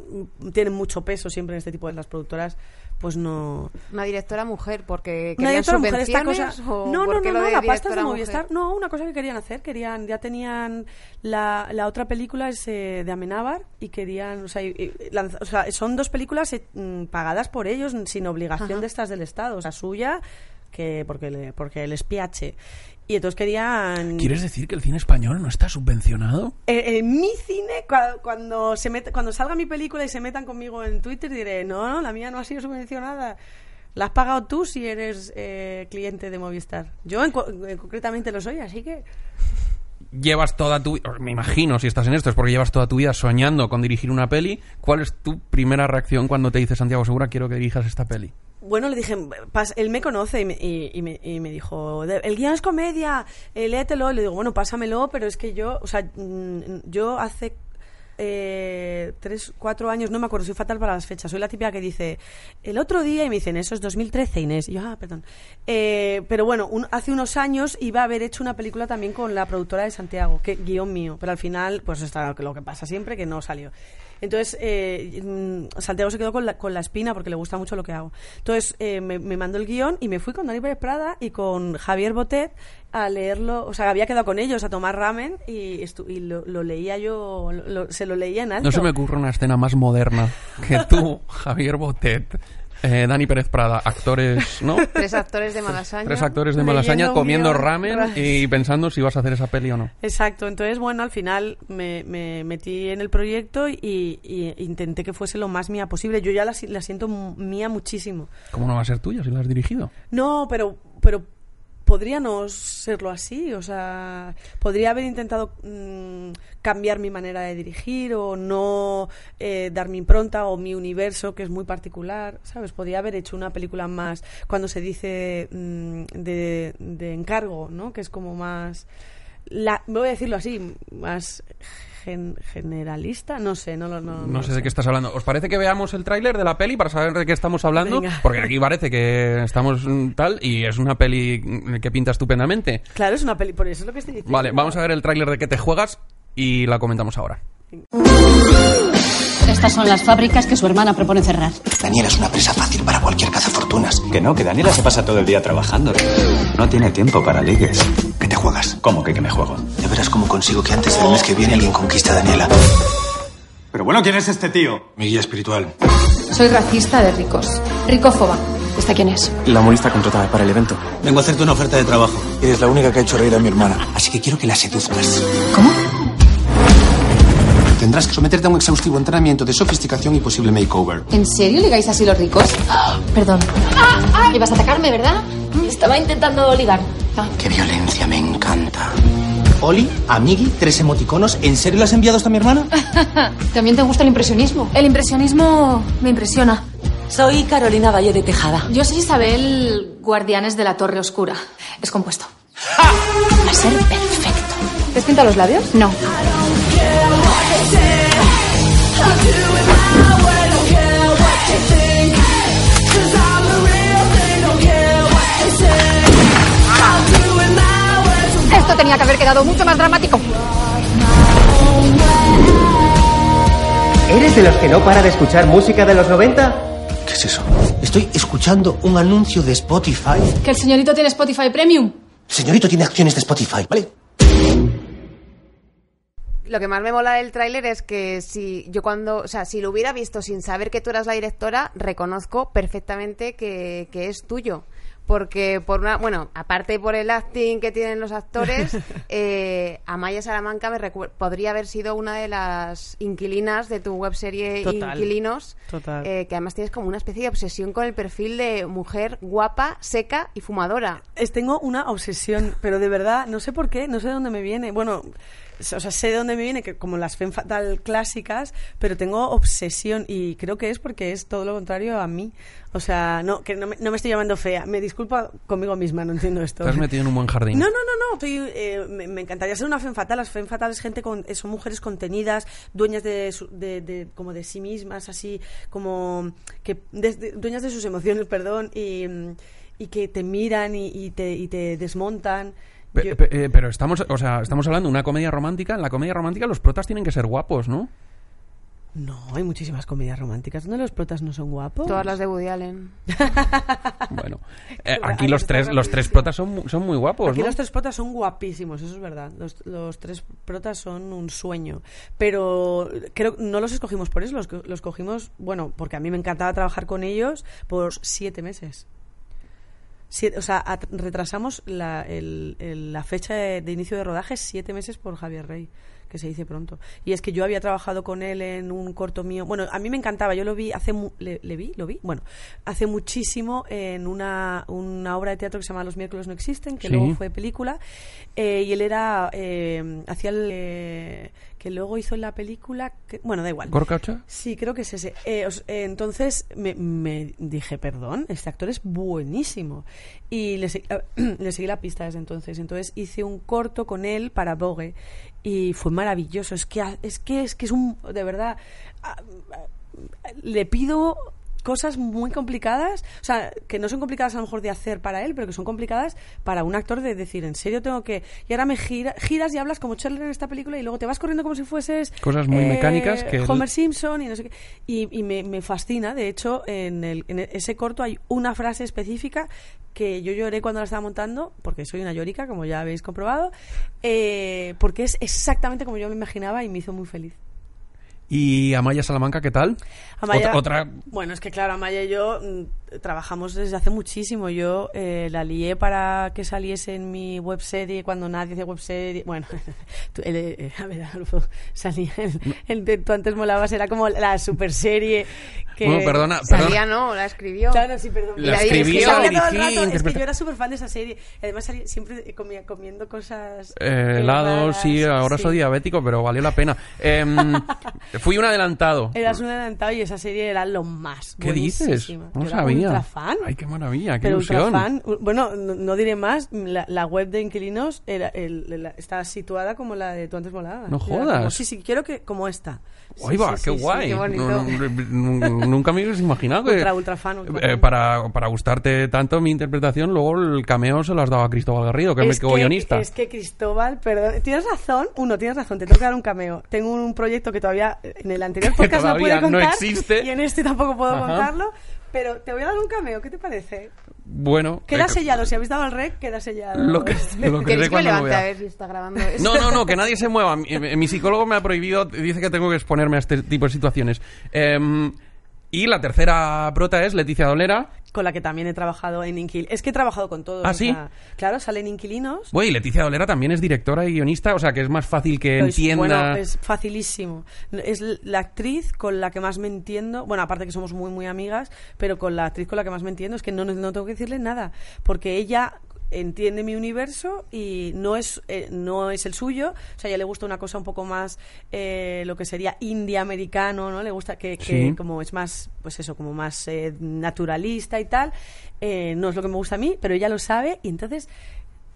mm, tienen mucho peso siempre en este tipo de las productoras, pues no. Una directora mujer, porque Una querían directora mujer, esta subvenciones cosa. No, no, no, no, la pasta es de directora Movistar. mujer? No, una cosa que querían hacer, querían, ya tenían la, la otra película es eh, de Amenábar y querían, o sea, y- y lanza- o sea, son dos películas eh, mm, pagadas por ellos sin obligación Ajá. de estas del Estado, o sea, suya que porque le, porque les piache. Y entonces querían ¿Quieres decir que el cine español no está subvencionado? en, en mi cine, cua- cuando, se met- cuando salga mi película y se metan conmigo en Twitter, diré, no, no, la mía no ha sido subvencionada. La has pagado tú si eres eh, cliente de Movistar. Yo en co- eh, concretamente lo soy, así que... Llevas toda tu me imagino si estás en esto es porque llevas toda tu vida soñando con dirigir una peli. ¿Cuál es tu primera reacción cuando te dice Santiago Segura quiero que dirijas esta peli? Bueno, le dije, él me conoce y me, y- y me, y me dijo, "De- el guion es comedia, eh, léetelo. Le digo, bueno, pásamelo, pero es que yo, o sea, mm, yo hace eh, tres, cuatro años, no me acuerdo, soy fatal para las fechas. Soy la típica que dice, el otro día, y me dicen, eso es 2013, Inés. Y yo, ah, perdón. Eh, pero bueno, un- hace unos años iba a haber hecho una película también con la productora de Santiago, que guion mío, pero al final, pues está lo que pasa siempre, que no salió. Entonces, eh, mm, Santiago se quedó con la, con la espina porque le gusta mucho lo que hago. Entonces, eh, me, me mandó el guion y me fui con Dani Pérez Prada y con Javier Botet a leerlo. O sea, había quedado con ellos a tomar ramen y, estu- y lo, lo leía yo, lo- lo- se lo leía en alto. No se me ocurre una escena más moderna que tú, Javier Botet, eh, Dani Pérez Prada, actores, ¿no? Tres actores de Malasaña. Tres actores de Malasaña comiendo guion. ramen y pensando si vas a hacer esa peli o no. Exacto, entonces bueno, al final me, me metí en el proyecto y, y intenté que fuese lo más mía posible. Yo ya la, la siento mía muchísimo. ¿Cómo no va a ser tuya si la has dirigido? No, pero, pero podría no serlo así. O sea, podría haber intentado mm, cambiar mi manera de dirigir o no eh, dar mi impronta o mi universo, que es muy particular. ¿Sabes? Podría haber hecho una película más cuando se dice mm, de, de encargo, ¿no? Que es como más. La, voy a decirlo así, más gen- generalista. No sé, no lo. No, No sé de qué estás hablando. ¿Os parece que veamos el tráiler de la peli para saber de qué estamos hablando? Venga. Porque aquí parece que estamos mm, tal y es una peli mm, que pinta estupendamente. Claro, es una peli, por eso es lo que estoy diciendo. Vale, vamos a ver el tráiler de qué te juegas y la comentamos ahora. Estas son las fábricas que su hermana propone cerrar. Daniela es una presa fácil para cualquier cazafortunas. Que no, que Daniela se pasa todo el día trabajando. No tiene tiempo para ligues. ¿Qué te juegas? ¿Cómo que, que me juego? Ya verás cómo consigo que antes del mes que viene alguien conquiste a Daniela. Pero bueno, ¿quién es este tío? Mi guía espiritual. Soy racista de ricos. Ricófoba. ¿Esta quién es? La humorista contratada para el evento. Vengo a hacerte una oferta de trabajo. Eres la única que ha hecho reír a mi hermana. Así que quiero que la seduzcas. ¿Cómo? Tendrás que someterte a un exhaustivo entrenamiento de sofisticación y posible makeover. ¿En serio ligáis así los ricos? ¡Ah! Perdón. Ibas a atacarme, ¿verdad? Estaba intentando ligar. Ah. Qué violencia, me encanta. Oli, Amigui, tres emoticonos. ¿En serio le has enviado a mi hermana? ¿También te gusta el impresionismo? El impresionismo me impresiona. Soy Carolina Valle de Tejada. Yo soy Isabel Guardianes de la Torre Oscura. Es compuesto. Va a ser perfecto. ¿Te has pintado los labios? No. Esto tenía que haber quedado mucho más dramático. ¿Eres de los que no para de escuchar música de los 90? ¿Qué es eso? Estoy escuchando un anuncio de Spotify. ¿Que el señorito tiene Spotify Premium? Señorito tiene acciones de Spotify, ¿vale? Lo que más me mola del tráiler es que si yo cuando, o sea, si lo hubiera visto sin saber que tú eras la directora, reconozco perfectamente que, que es tuyo. Porque por una, bueno, aparte por el acting que tienen los actores, eh, Amaya Salamanca me podría haber sido una de las inquilinas de tu webserie Total. Inquilinos, Total. eh, que además tienes como una especie de obsesión con el perfil de mujer guapa, seca y fumadora. Es, tengo una obsesión, pero de verdad, no sé por qué, no sé de dónde me viene. Bueno, o sea, sé de dónde me viene, que como las femme fatal clásicas, pero tengo obsesión y creo que es porque es todo lo contrario a mí. O sea, no, que no me, no me estoy llamando fea. Me disculpa conmigo misma, no entiendo esto. Te has metido en un buen jardín. No, no, no, no. estoy, eh, me, me encantaría ser una femme fatal. Las femme fatales es gente con, son mujeres contenidas, dueñas de, su- de, de- como de sí mismas, así como que de- de- dueñas de sus emociones, perdón, y, y que te miran y, y te, y te desmontan. Yo- eh, pero estamos, o sea, estamos hablando de una comedia romántica. En la comedia romántica los protas tienen que ser guapos, ¿no? no, hay muchísimas comedias románticas donde los protas no son guapos. Todas las de Woody Allen. Bueno, eh, aquí los tres, los tres protas son, son muy guapos, Aquí ¿no? los tres protas son guapísimos, eso es verdad. Los, los tres protas son un sueño. Pero creo no los escogimos por eso, los, co- los cogimos, bueno, porque a mí me encantaba trabajar con ellos por siete meses. Siete- o sea, retrasamos la, el- el- la fecha de, de inicio de rodaje siete meses por Javier Rey, que se dice pronto. Y es que yo había trabajado con él en un corto mío. Bueno, a mí me encantaba, yo lo vi hace. mu- ¿Le, le vi? ¿Lo vi? Bueno, hace muchísimo en una, una obra de teatro que se llama Los miércoles no existen, que Sí. luego fue película. eh, y él era. eh, hacía el. eh, que luego hizo en la película. que- bueno, da igual. ¿Gorkacha? Sí, creo que es ese. Eh, os- eh, entonces me, me dije, perdón, este actor es buenísimo. Y le, se- le seguí la pista desde entonces. Entonces hice un corto con él para Vogue y fue maravilloso. Es que, es que, es que es un, de verdad, ah, ah, le pido cosas muy complicadas, o sea, que no son complicadas a lo mejor de hacer para él, pero que son complicadas para un actor de decir, en serio tengo que... Y ahora me gira- giras y hablas como Chandler en esta película y luego te vas corriendo como si fueses... Cosas muy mecánicas que- Homer Simpson y no sé qué. Y, y me, me fascina, de hecho, en, el, en ese corto hay una frase específica que yo lloré cuando la estaba montando, porque soy una llorica, como ya habéis comprobado, eh, porque es exactamente como yo me imaginaba y me hizo muy feliz. ¿Y Amaya Salamanca qué tal? Amaya- Otra, otra- Bueno, es que claro, Amaya y yo mm, trabajamos desde hace muchísimo. Yo eh, la lié para que saliese en mi webserie cuando nadie hace webserie. Bueno, tú- el, eh, a ver, Adolfo, salía el, el de Tú antes molabas, era como la super serie que... Bueno, perdona, Salía, no, la escribió. Claro, sí, perdón. La la todo el rato, es que yo era súper fan de esa serie. Además salía siempre comía, comiendo cosas... Eh, helado, raras, sí, ahora sí. soy diabético, pero valió la pena. Fui un adelantado. Eras un adelantado y esa serie era lo más. ¿Qué dices? No Yo era sabía. ultra fan. Ay, qué maravilla, qué Pero ilusión. ultrafan. U- Bueno, no, no diré más. La, la web de inquilinos era el, la- está situada como la de tú antes volabas. No Era como, jodas. sí, sí, quiero que como esta. Sí, va, sí, qué sí, guay. qué bonito. No, no, no, nunca me hubieras imaginado que Ultra, ultra fan, ultra eh, fan. para, para gustarte tanto mi interpretación, luego el cameo se lo has dado a Cristóbal Garrido, que es, el guionista. es que Cristóbal, perdón, tienes razón, uno, tienes razón, te tengo que dar un cameo. Tengo un proyecto que todavía en el anterior podcast no pude todavía no contar existe. y en este tampoco puedo Ajá. contarlo, pero te voy a dar un cameo, ¿qué te parece? Bueno, Queda eh, sellado, si habéis dado al rec, queda sellado. Lo que, lo que ¿Queréis sé que cuando lo levante a ver si está grabando esto? No, no, no, que nadie se mueva. Mi, mi psicólogo me ha prohibido, dice que tengo que exponerme a este tipo de situaciones. Em, y la tercera prota es Leticia Dolera. con la que también he trabajado en Inquil. Es que he trabajado con todos. ¿Ah, sí? sea, claro, salen inquilinos. Bueno, y Leticia Dolera también es directora y guionista, o sea que es más fácil que Pues, entienda. Bueno, es facilísimo. Es la actriz con la que más me entiendo. Bueno, aparte que somos muy, muy amigas, pero con la actriz con la que más me entiendo es que no, no tengo que decirle nada. Porque ella entiende mi universo y no es eh, no es el suyo. O sea a ella le gusta una cosa un poco más eh, lo que sería indie americano no le gusta que, que Sí. como es más pues eso como más eh, naturalista y tal. Eh, no es lo que me gusta a mí pero ella lo sabe y entonces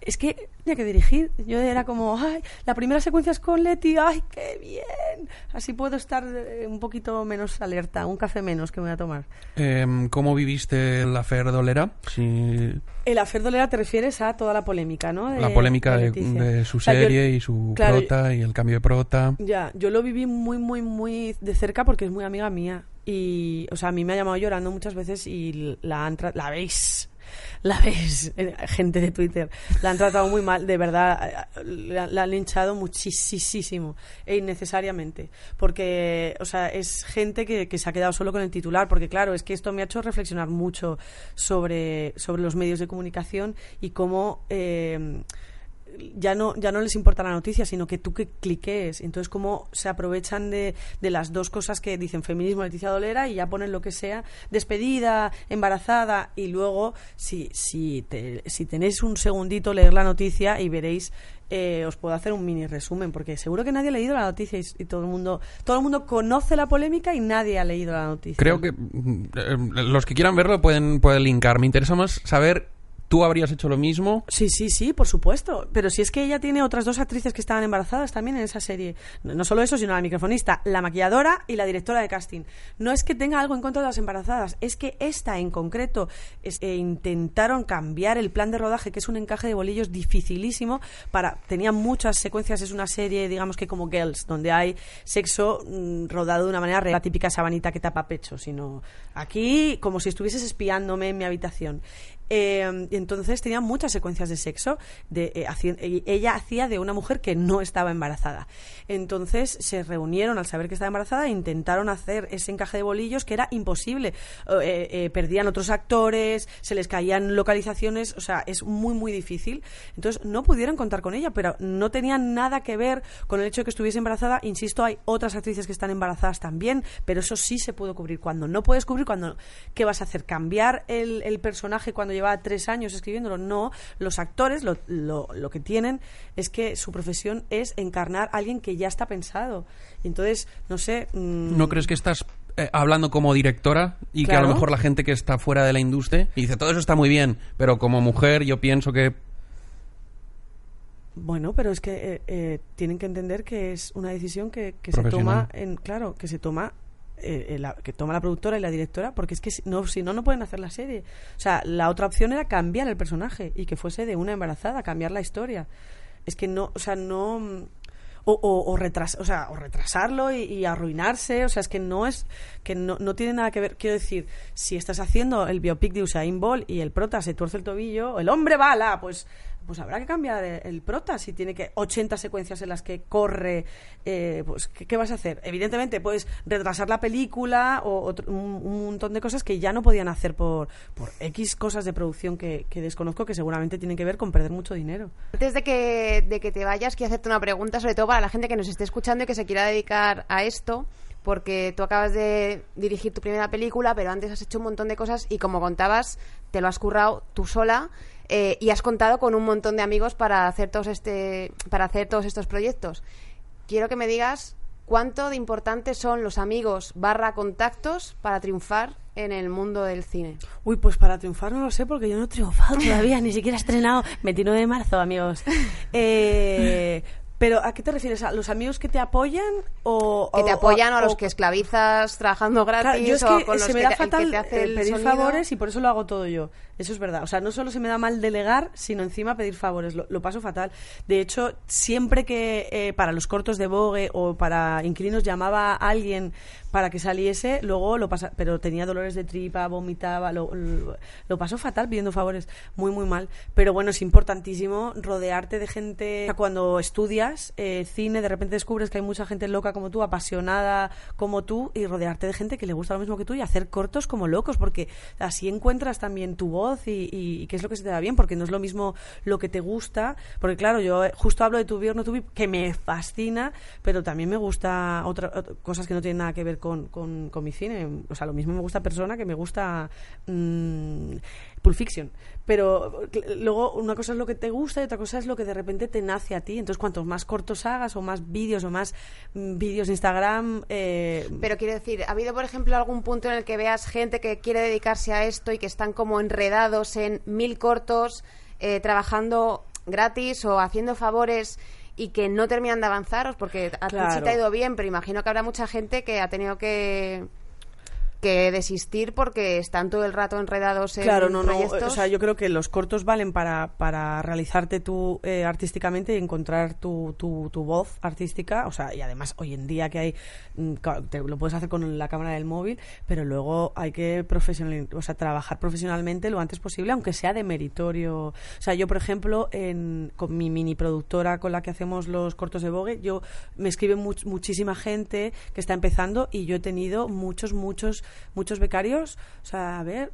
es que tenía que dirigir. Yo era como, ay, la primera secuencia es con Leti, ay, qué bien. Así puedo estar eh, un poquito menos alerta, un café menos que me voy a tomar. Em, ¿Cómo viviste la Fer Dolera? Sí, El hacer dolera te refieres a toda la polémica, ¿no? De- la polémica de, su O sea, yo- serie y su claro, prota y el cambio de prota. Ya, yo lo viví muy, muy, muy de cerca porque es muy amiga mía. Y, o sea, a mí me ha llamado llorando muchas veces y la han la veis. La veis, eh, gente de Twitter. La han tratado muy mal, de verdad. La, la han linchado muchísimo e innecesariamente. Porque, o sea, es gente que, que se ha quedado solo con el titular. Porque, claro, es que esto me ha hecho reflexionar mucho sobre, sobre los medios de comunicación y cómo. eh, ya no, ya no les importa la noticia, sino que tú que cliques. Entonces, cómo se aprovechan de, de las dos cosas que dicen feminismo, Leticia Dolera, y ya ponen lo que sea, despedida, embarazada, y luego, si, si, te- si tenéis un segundito, leer la noticia y veréis. eh, os puedo hacer un mini resumen porque seguro que nadie ha leído la noticia y, y todo el mundo todo el mundo conoce la polémica y nadie ha leído la noticia Creo que mm, eh, los que quieran verlo pueden, pueden linkar. Me interesa más saber, ¿tú habrías hecho lo mismo? Sí, sí, sí, por supuesto. Pero si es que ella tiene otras dos actrices que estaban embarazadas también en esa serie. No, solo eso, sino la microfonista, la maquilladora y la directora de casting. No es que tenga algo en contra de las embarazadas, es que esta en concreto intentaron cambiar el plan de rodaje, que es un encaje de bolillos dificilísimo. Para, tenía muchas secuencias, es una serie, digamos que como Girls, donde hay sexo mm, rodado de una manera real, la típica sabanita que tapa pecho, sino aquí como si estuvieses espiándome en mi habitación. Y entonces tenía muchas secuencias de sexo. De, eh, ella hacía de una mujer que no estaba embarazada. Entonces se reunieron al saber que estaba embarazada e intentaron hacer ese encaje de bolillos que era imposible. Eh, eh, perdían otros actores, se les caían localizaciones, o sea, es muy, muy difícil. Entonces no pudieron contar con ella, pero no tenían nada que ver con el hecho de que estuviese embarazada. Insisto, hay otras actrices que están embarazadas también, pero eso sí se puede cubrir. Cuando no puedes cubrir, cuando ¿qué vas a hacer? ¿Cambiar el, el personaje cuando llevaba tres años escribiéndolo? No, los actores lo, lo, lo que tienen es que su profesión es encarnar a alguien que ya está pensado. Y entonces, no sé... mm, ¿No crees que estás eh, hablando como directora y que a lo mejor la gente que está fuera de la industria y dice todo eso está muy bien, pero como mujer yo pienso que Bueno, pero es que eh, eh, tienen que entender que es una decisión que, que se toma en claro que se toma eh, la, que toma la productora y la directora porque es que si no si no no pueden hacer la serie o sea la otra opción era cambiar el personaje y que fuese de una embarazada cambiar la historia es que no o sea no o, o, retras, o, sea, o retrasarlo y, arruinarse. O sea, es que no es que no, no, tiene nada que ver. Quiero decir, si estás haciendo el biopic de Usain Bolt y el prota se tuerce el tobillo, el hombre bala, pues pues habrá que cambiar el, prota si tiene que 80 secuencias en las que corre eh, pues ¿qué, vas a hacer evidentemente puedes retrasar la película o, un, montón de cosas que ya no podían hacer por, por x cosas de producción que, desconozco que seguramente tienen que ver con perder mucho dinero. Antes de que, de que te vayas quiero hacerte una pregunta sobre todo para la gente que nos esté escuchando y que se quiera dedicar a esto porque tú acabas de dirigir tu primera película, pero antes has hecho un montón de cosas y como contabas, te lo has currado tú sola eh, y has contado con un montón de amigos para hacer todos este para hacer todos estos proyectos. Quiero que me digas cuánto de importantes son los amigos barra contactos para triunfar en el mundo del cine. Uy, pues para triunfar no lo sé porque yo no he triunfado todavía, ni siquiera he estrenado 29 de marzo, amigos. Eh, pero ¿a qué te refieres? ¿A los amigos que te apoyan o que te apoyan o, a los que esclavizas trabajando gratis yo es que se me da fatal pedir favores y por eso lo hago todo yo. Eso es verdad. O sea, no solo se me da mal delegar, sino encima pedir favores. Lo, paso fatal. De hecho, siempre que eh, para los cortos de Vogue o para inquilinos llamaba a alguien para que saliese, luego lo pasa, pero tenía dolores de tripa, vomitaba, lo, lo, pasó fatal pidiendo favores, muy, muy mal. Pero bueno, es importantísimo rodearte de gente. Cuando estudias eh, cine, de repente descubres que hay mucha gente loca como tú, apasionada como tú, y rodearte de gente que le gusta lo mismo que tú y hacer cortos como locos, porque así encuentras también tu voz y, qué es lo que se te da bien, porque no es lo mismo lo que te gusta, porque claro, yo eh, justo hablo de tu no tu que me fascina, pero también me gusta otras cosas que no tienen nada que ver con, con, mi cine. O sea, lo mismo me gusta Persona que me gusta mmm, Pulp Fiction. Pero luego una cosa es lo que te gusta y otra cosa es lo que de repente te nace a ti. Entonces, cuantos más cortos hagas o más vídeos o más mm, vídeos de Instagram... Eh, Pero quiero decir, ¿ha habido, por ejemplo, algún punto en el que veas gente que quiere dedicarse a esto y que están como enredados en mil cortos, eh, trabajando gratis o haciendo favores y que no terminan de avanzaros porque a ti sí te ha ido bien, pero imagino que habrá mucha gente que ha tenido que que desistir porque están todo el rato enredados en claro, no, proyectos. No, o sea, yo creo que los cortos valen para, para realizarte tú eh, artísticamente y encontrar tu, tu, tu, voz artística. O sea, y además hoy en día que hay, mm, te, lo puedes hacer con la cámara del móvil, pero luego hay que profesional, o sea, trabajar profesionalmente lo antes posible, aunque sea de meritorio. O sea, yo, por ejemplo, en, con mi mini productora con la que hacemos los cortos de Vogue, yo me escribe muchísima gente que está empezando y yo he tenido muchos, muchos muchos becarios, o sea, a ver,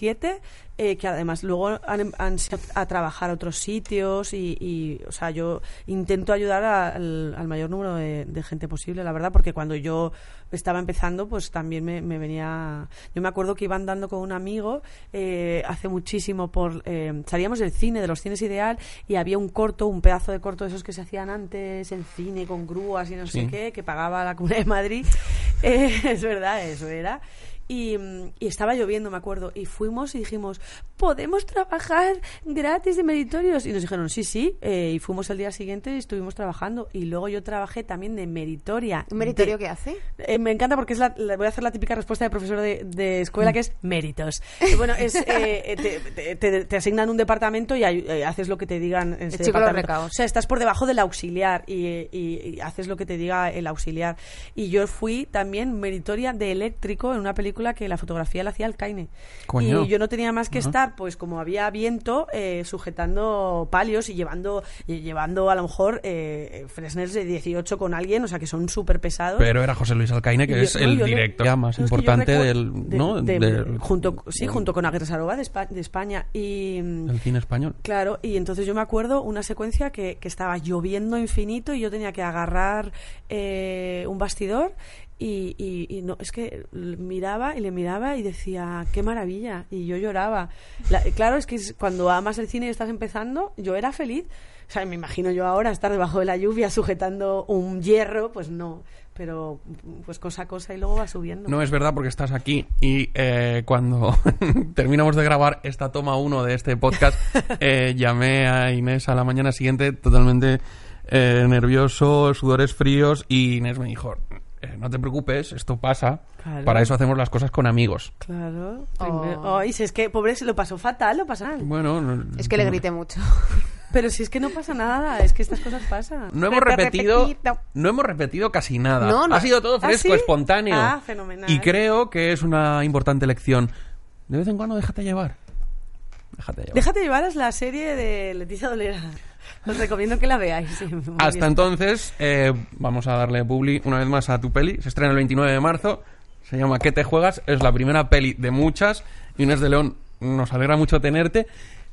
siete eh, que además luego han, han a trabajar a otros sitios y, o sea, yo intento ayudar al, mayor número de, gente posible, la verdad, porque cuando yo estaba empezando, pues también me, venía... Yo me acuerdo que iba andando con un amigo eh, hace muchísimo por... Eh, salíamos del cine, de los cines ideal, y había un corto, un pedazo de corto de esos que se hacían antes en cine, con grúas y no sé qué, que pagaba la Comunidad de Madrid. es verdad, eso era. Y, estaba lloviendo, me acuerdo, y fuimos y dijimos, ¿podemos trabajar gratis de meritorios? Y nos dijeron, sí, sí, eh, y fuimos el día siguiente y estuvimos trabajando. Y luego yo trabajé también de meritoria. ¿Un meritorio qué hace? Eh, me encanta porque es la, voy a hacer la típica respuesta de profesor de, escuela, que es méritos. bueno, es, eh, te, asignan un departamento y haces lo que te digan en ese departamento. O sea, estás por debajo del auxiliar y, y haces lo que te diga el auxiliar. Y yo fui también meritoria de eléctrico en una película que la fotografía la hacía el Caine. Y yo no tenía más que estar, pues como había viento, eh, sujetando palios y llevando, llevando a lo mejor eh, Fresners de 18 con alguien, o sea que son súper pesados. Pero era José Luis Alcaine, que es el director más importante del, junto, sí, junto con Agresarova de, de España. Y, el cine español. Claro, y entonces yo me acuerdo una secuencia que, que estaba lloviendo infinito y yo tenía que agarrar eh, un bastidor y, y- y no, es que miraba y le miraba y decía, qué maravilla, y yo lloraba. La- claro, es que cuando amas el cine y estás empezando, yo era feliz. O sea, me imagino yo ahora estar debajo de la lluvia sujetando un hierro, pues no, pero pues cosa a cosa y luego va subiendo. No es verdad porque estás aquí y eh, cuando terminamos de grabar esta toma 1 de este podcast, eh, llamé a Inés a la mañana siguiente totalmente eh, nervioso, sudores fríos y Inés me dijo, eh, no te preocupes, esto pasa, Claro. para eso hacemos las cosas con amigos. Claro. Oh. Ay, si es que, pobre, se lo pasó fatal, lo pasa mal. Bueno, no- Es que le grité mucho. Pero si es que no pasa nada, es que estas cosas pasan. No hemos repetido, no. hemos repetido casi nada. No, no. Ha sido todo ¿Ah, fresco, sí? espontáneo. Ah, fenomenal. Y creo que es una importante lección. De vez en cuando déjate llevar. Déjate llevar. Déjate llevar es la serie de Leticia Dolera. Os recomiendo que la veáis. sí, Hasta bien. entonces, eh, vamos a darle publi una vez más a tu peli. Se estrena el 29 de marzo. Se llama ¿Qué te juegas? Es la primera peli de muchas. Inés de León, nos alegra mucho tenerte.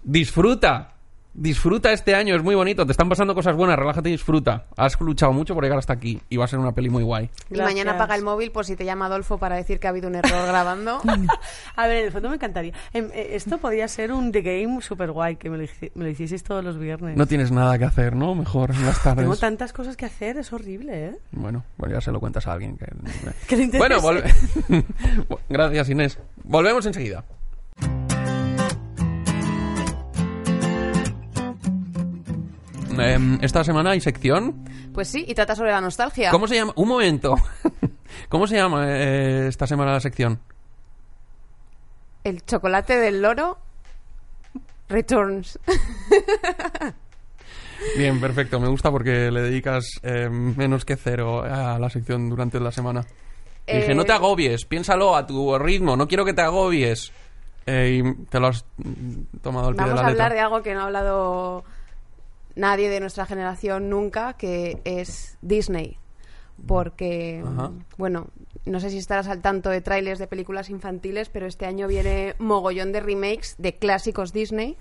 Disfruta. Disfruta este año, es muy bonito. Te están pasando cosas buenas, relájate y disfruta. Has luchado mucho por llegar hasta aquí y va a ser una peli muy guay. Y mañana apaga el móvil por si te llama Adolfo para decir que ha habido un error grabando. A ver, en el fondo me encantaría. Em, eh, esto podría ser un The Game super guay, que me lo, me lo hicieseis todos los viernes. No tienes nada que hacer, ¿no? Mejor en las tardes. Tengo tantas cosas que hacer, es horrible, ¿eh? Bueno, pues ya se lo cuentas a alguien que... Que le bueno, volve- gracias Inés. Volvemos enseguida. Em, esta semana hay sección. Pues sí, y trata sobre la nostalgia. ¿Cómo se llama? Un momento. ¿Cómo se llama eh, esta semana la sección? El chocolate del loro Returns. Bien, perfecto. Me gusta porque le dedicas eh, menos que cero a la sección durante la semana. Y dije, Eh, no te agobies, piénsalo a tu ritmo, no quiero que te agobies. Eh, y te lo has mm, tomado al pie Vamos de a la hablar de algo que no ha hablado nadie de nuestra generación nunca, que es Disney. Porque, Ajá. bueno, no sé si estarás al tanto de trailers de películas infantiles, pero este año viene mogollón de remakes de clásicos Disney.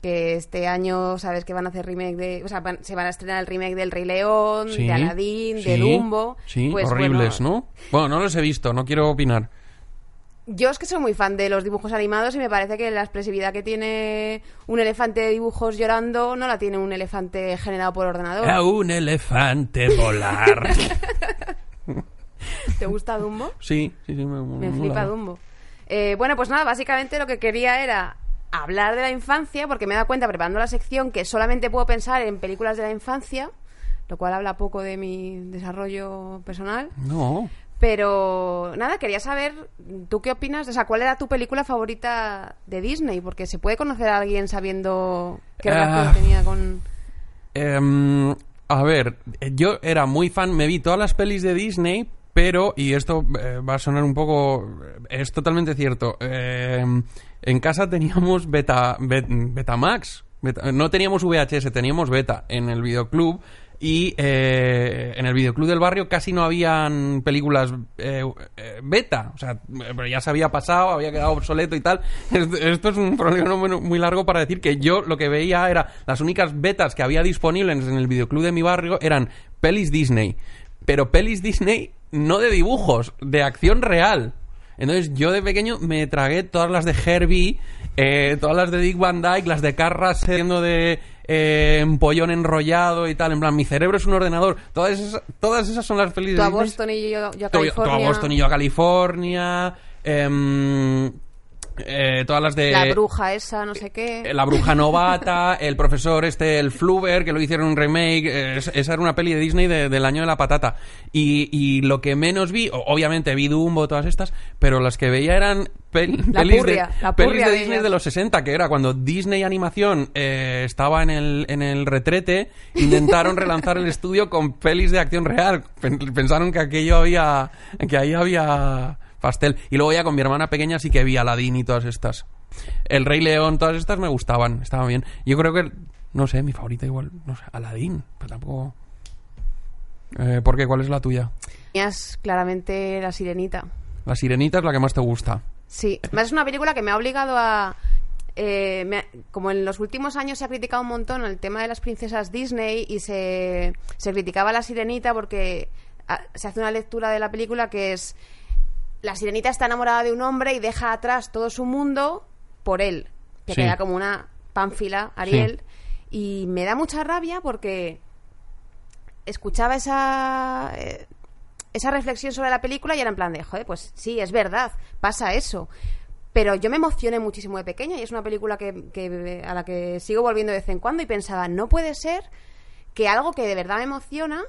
Que este año sabes que van a hacer remake de. O sea, van- se van a estrenar el remake del Rey León, Sí, de Aladdin, de Dumbo. Sí, Pues, horribles, bueno, ¿no? Bueno, no los he visto, no quiero opinar. Yo es que soy muy fan de los dibujos animados y me parece que la expresividad que tiene un elefante de dibujos llorando no la tiene un elefante generado por ordenador. A un elefante volar. ¿Te gusta Dumbo? sí, sí, sí, me, Me mola. flipa Dumbo. Eh, bueno, pues nada, básicamente lo que quería era hablar de la infancia, porque me he dado cuenta preparando la sección que solamente puedo pensar en películas de la infancia, lo cual habla poco de mi desarrollo personal. No. Pero nada, quería saber, ¿tú qué opinas? O sea, ¿cuál era tu película favorita de Disney? Porque se puede conocer a alguien sabiendo qué relación Ah. tenía con... Em, a ver, yo era muy fan, me vi todas las pelis de Disney, pero, y esto eh, va a sonar un poco, es totalmente cierto, em, en casa teníamos Beta, Bet- Betamax, Beta- no teníamos VHS, teníamos Beta en el videoclub. Y eh, en el videoclub del barrio casi no habían películas eh, eh, beta. O sea, pero ya se había pasado, había quedado obsoleto y tal. Esto, es un problema muy largo para decir que yo lo que veía era las únicas betas que había disponibles en el videoclub de mi barrio eran pelis Disney. Pero pelis Disney no de dibujos, de acción real. Entonces yo de pequeño me tragué todas las de Herbie, eh, todas las de Dick Van Dyke, las de Carras siendo de eh, empollón enrollado y tal. En plan, mi cerebro es un ordenador. Todas esas, todas esas son las pelis Tú de a. Boston y yo, yo a Tú- tú California. a Boston y yo a California. Eh, todas las de... La bruja esa, no sé qué. La bruja novata, el profesor este, el Fluber, que lo hicieron un remake. eh, es- esa era una peli de Disney de- del año de la patata. Y, y lo que menos vi, obviamente vi Dumbo, todas estas, pero las que veía eran La pelis, purria, de, la pelis de de Disney de los 60, que era cuando Disney Animación eh, estaba en el, en el retrete, intentaron relanzar el estudio con pelis de acción real. Pen- Pensaron que aquello había, que ahí había pastel. Y luego ya con mi hermana pequeña sí que vi Aladdin y todas estas. El Rey León, todas estas me gustaban, estaban bien. Yo creo que, no sé, mi favorita igual, no sé, Aladdin, pero tampoco... Eh, ¿Por qué? ¿Cuál es la tuya? Tenías claramente La Sirenita. La Sirenita es la que más te gusta. Sí, es una película que me ha obligado a... eh, me ha- como en los últimos años se ha criticado un montón el tema de las princesas Disney y se, se criticaba a la sirenita porque a- se hace una lectura de la película que es la sirenita está enamorada de un hombre y deja atrás todo su mundo por él, que Sí. queda como una pánfila, Ariel, y me da mucha rabia porque escuchaba esa eh, esa reflexión sobre la película y era en plan de, joder, pues sí, es verdad, pasa eso. Pero yo me emocioné muchísimo de pequeña y es una película que, que- a la que sigo volviendo de vez en cuando y pensaba, no puede ser que algo que de verdad me emociona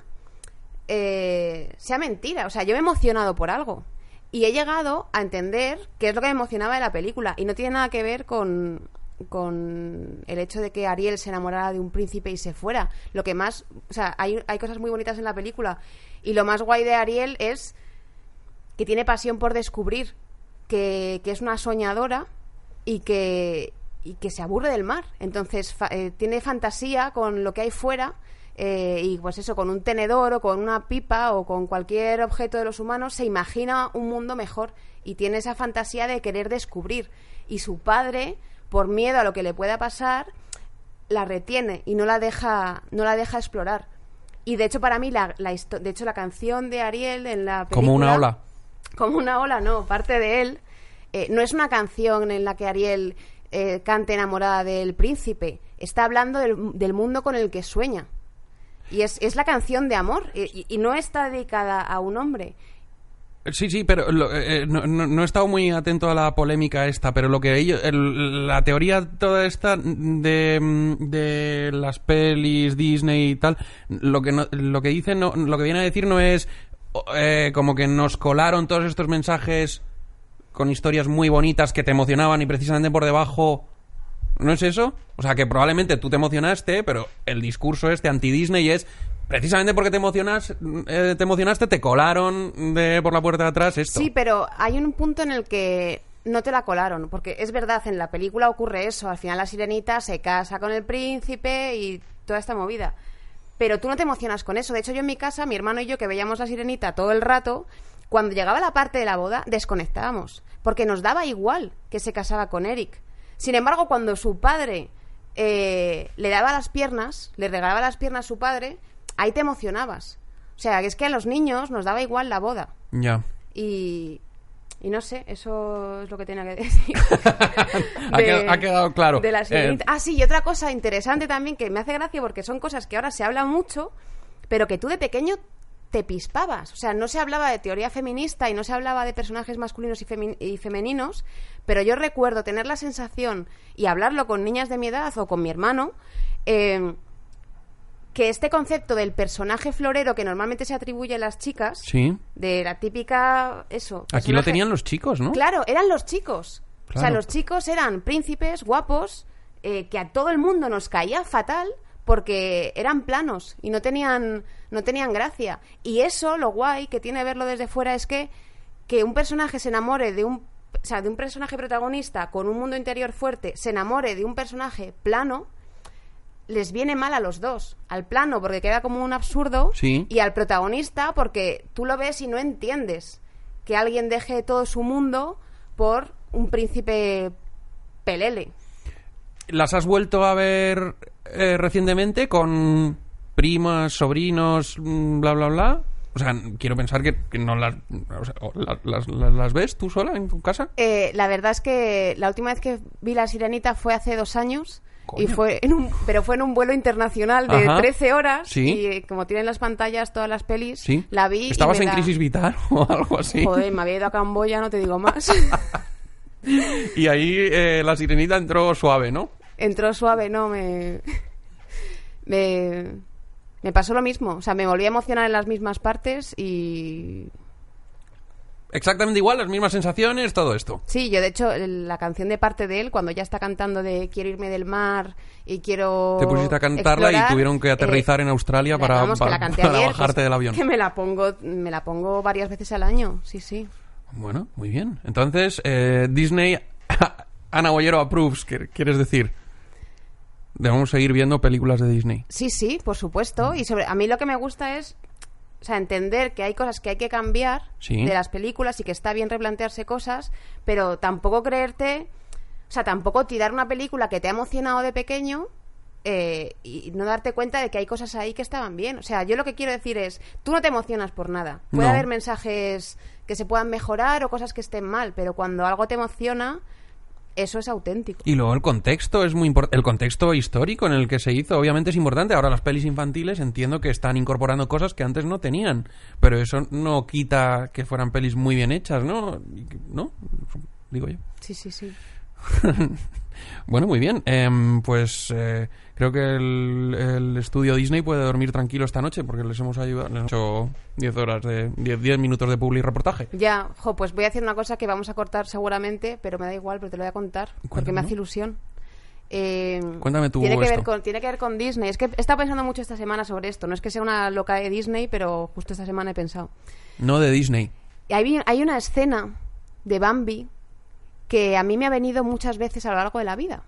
eh, sea mentira. O sea, yo me he emocionado por algo. Y he llegado a entender qué es lo que me emocionaba de la película. Y no tiene nada que ver con, con el hecho de que Ariel se enamorara de un príncipe y se fuera. Lo que más. O sea, hay, hay cosas muy bonitas en la película. Y lo más guay de Ariel es que tiene pasión por descubrir, que, que es una soñadora y que, y que se aburre del mar. Entonces fa- eh, tiene fantasía con lo que hay fuera eh, y pues eso, con un tenedor o con una pipa o con cualquier objeto de los humanos, se imagina un mundo mejor y tiene esa fantasía de querer descubrir. Y su padre, por miedo a lo que le pueda pasar, la retiene y no la deja, no la deja explorar. Y de hecho para mí, la, de hecho la canción de Ariel en la película... Como una ola. Como una ola, no, parte de él. eh, no es una canción en la que Ariel eh, cante enamorada del príncipe. Está hablando del, del mundo con el que sueña. Y es, es la canción de amor. Y, y- y no está dedicada a un hombre. Sí, sí, pero lo- eh, no, no- no he estado muy atento a la polémica esta, pero lo que ellos, el- la teoría toda esta de, mm, de las pelis, Disney y tal, lo que no- lo que dicen, no- lo que viene a decir no es eh, como que nos colaron todos estos mensajes con historias muy bonitas que te emocionaban y precisamente por debajo ¿No es eso? O sea, que probablemente tú te emocionaste, pero el discurso este anti-Disney es precisamente porque te emocionas, eh, te emocionaste, te colaron de por la puerta de atrás esto. Sí, pero hay un punto en el que no te la colaron, porque es verdad, en la película ocurre eso, al final la sirenita se casa con el príncipe y toda esta movida. Pero tú no te emocionas con eso. De hecho, yo en mi casa, mi hermano y yo, que veíamos la sirenita todo el rato, cuando llegaba la parte de la boda, desconectábamos, porque nos daba igual que se casaba con Eric. Sin embargo, cuando su padre eh, le daba las piernas, le regalaba las piernas a su padre, ahí te emocionabas. O sea, que es que a los niños nos daba igual la boda. Ya. Y, y no sé, eso es lo que tenía que decir. Ha quedado- ha quedado claro. De la Eh. Ah, sí, y otra cosa interesante también que me hace gracia porque son cosas que ahora se habla mucho, pero que tú de pequeño te pispabas. O sea, no se hablaba de teoría feminista y no se hablaba de personajes masculinos y, femi- y femeninos, pero yo recuerdo tener la sensación y hablarlo con niñas de mi edad o con mi hermano. eh, que este concepto del personaje florero que normalmente se atribuye a las chicas, Sí. de la típica, eso. Aquí lo tenían los chicos, ¿no? Claro, eran los chicos. O sea, los chicos eran príncipes guapos eh, que a todo el mundo nos caía fatal porque eran planos y no tenían no tenían gracia. Y eso, lo guay que tiene verlo desde fuera es que que un personaje se enamore de un o sea, de un personaje protagonista con un mundo interior fuerte, se enamore de un personaje plano, les viene mal a los dos. Al plano porque queda como un absurdo Sí. y al protagonista porque tú lo ves y no entiendes que alguien deje todo su mundo por un príncipe pelele. ¿Las has vuelto a ver eh, recientemente con primas, sobrinos, mm, bla, bla, bla? O sea, quiero pensar que, que no las, o sea, las, las- las ves tú sola en tu casa. Eh, la verdad es que la última vez que vi La Sirenita fue hace dos años. Y fue en un, pero fue en un vuelo internacional de Ajá. 13 horas. Sí. Y eh, como tienen las pantallas todas las pelis, Sí. la vi. y ¿Estabas me en da- crisis vital o algo así? Joder, me había ido a Camboya, no te digo más. Y ahí eh, la sirenita entró suave, ¿no? Entró suave, no, me. Me. Me pasó lo mismo. O sea, me volví a emocionar en las mismas partes y. Exactamente igual, las mismas sensaciones, todo esto. Sí, yo de hecho, la canción de parte de él, cuando ya está cantando de quiero irme del mar y quiero. Te pusiste a cantarla explorar, y tuvieron que eh, aterrizar en Australia la- para, vamos, para- para ayer, bajarte pues, del avión. Que me la pongo, me la pongo varias veces al año, sí, sí. Bueno, muy bien. Entonces, eh, Disney, Ana Boyero approves, ¿qué quieres decir? Debemos seguir viendo películas de Disney. Sí, sí, por supuesto. Y sobre a mí lo que me gusta es o sea, entender que hay cosas que hay que cambiar Sí. de las películas y que está bien replantearse cosas, pero tampoco creerte, o sea, tampoco tirar una película que te ha emocionado de pequeño eh, y no darte cuenta de que hay cosas ahí que estaban bien. O sea, yo lo que quiero decir es, tú no te emocionas por nada. Puede No. haber mensajes que se puedan mejorar o cosas que estén mal, pero cuando algo te emociona, eso es auténtico. Y luego el contexto es muy importante. El contexto histórico en el que se hizo, obviamente, es importante. Ahora las pelis infantiles entiendo que están incorporando cosas que antes no tenían. Pero eso no quita que fueran pelis muy bien hechas, ¿no? ¿No? Digo yo. Sí, sí, sí. Bueno, muy bien. Em, pues eh, creo que el, el estudio Disney puede dormir tranquilo esta noche porque les hemos ayudado. Les hemos hecho 10 horas de 10, 10 minutos de public reportaje. Ya, jo, pues voy a decir una cosa que vamos a cortar seguramente, pero me da igual, pero te lo voy a contar, porque Cuéntame. me hace ilusión. Eh, Cuéntame tú tiene que ver esto. con Tiene que ver con Disney. Es que he estado pensando mucho esta semana sobre esto. No es que sea una loca de Disney, pero justo esta semana he pensado. No de Disney. Hay, hay una escena de Bambi que a mí me ha venido muchas veces a lo largo de la vida.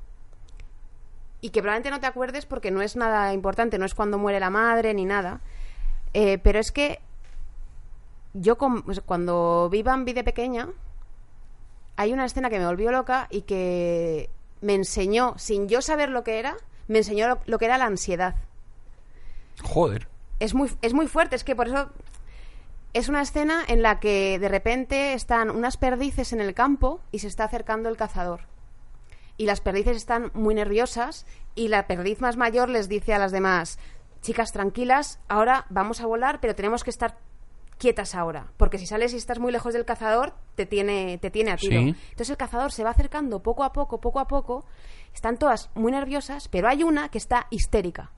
Y que probablemente no te acuerdes porque no es nada importante, no es cuando muere la madre ni nada. Eh, pero es que yo cuando vi Bambi de pequeña, hay una escena que me volvió loca y que me enseñó, sin yo saber lo que era, me enseñó lo- lo que era la ansiedad Joder. es muy, es muy fuerte, es que por eso es una escena en la que de repente están unas perdices en el campo y se está acercando el cazador. Y las perdices están muy nerviosas y la perdiz más mayor les dice a las demás, chicas tranquilas, ahora vamos a volar, pero tenemos que estar quietas ahora, porque si sales y estás muy lejos del cazador, te tiene, te tiene a tiro. Sí. Entonces el cazador se va acercando poco a poco, poco a poco, están todas muy nerviosas, pero hay una que está histérica.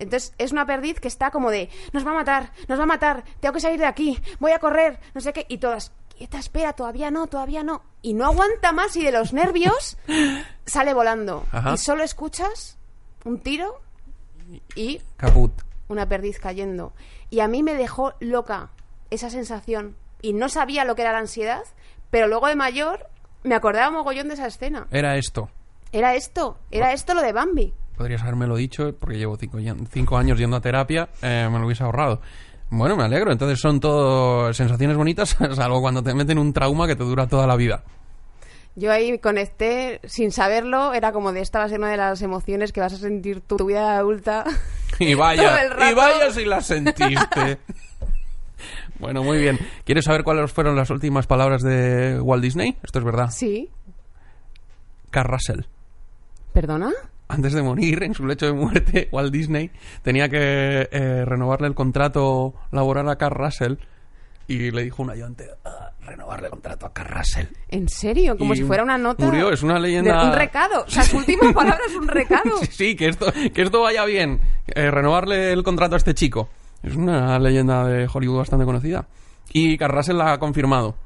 Entonces es una perdiz que está como de, nos va a matar, nos va a matar, tengo que salir de aquí, voy a correr, no sé qué, y todas, quieta, espera, todavía no, todavía no. Y no aguanta más y de los nervios sale volando. Ajá. Y solo escuchas un tiro y Caput. una perdiz cayendo. Y a mí me dejó loca esa sensación. Y no sabía lo que era la ansiedad, pero luego de mayor me acordaba mogollón de esa escena. Era esto. Era esto, era esto lo de Bambi. Podrías habérmelo dicho, porque llevo cinco, cinco años yendo a terapia, eh, me lo hubiese ahorrado. Bueno, me alegro. Entonces son todo sensaciones bonitas, salvo cuando te meten un trauma que te dura toda la vida. Yo ahí conecté sin saberlo, era como de esta va a ser una de las emociones que vas a sentir tu, tu vida adulta. Y vaya, y vaya si la sentiste. bueno, muy bien. ¿Quieres saber cuáles fueron las últimas palabras de Walt Disney? Esto es verdad. Sí. Carl Russell. ¿Perdona? Antes de morir, en su lecho de muerte, Walt Disney tenía que eh, renovarle el contrato laboral a Carl Russell y le dijo un ayudante, "Ah, renovarle el contrato a Carl Russell. ¿En serio? Como Y si fuera una nota. murió, es una leyenda- de- un recado. O sea, su última palabra es un recado. Sí, sí, que esto, que esto vaya bien. Eh, renovarle el contrato a este chico. Es una leyenda de Hollywood bastante conocida. Y Carl Russell la ha confirmado.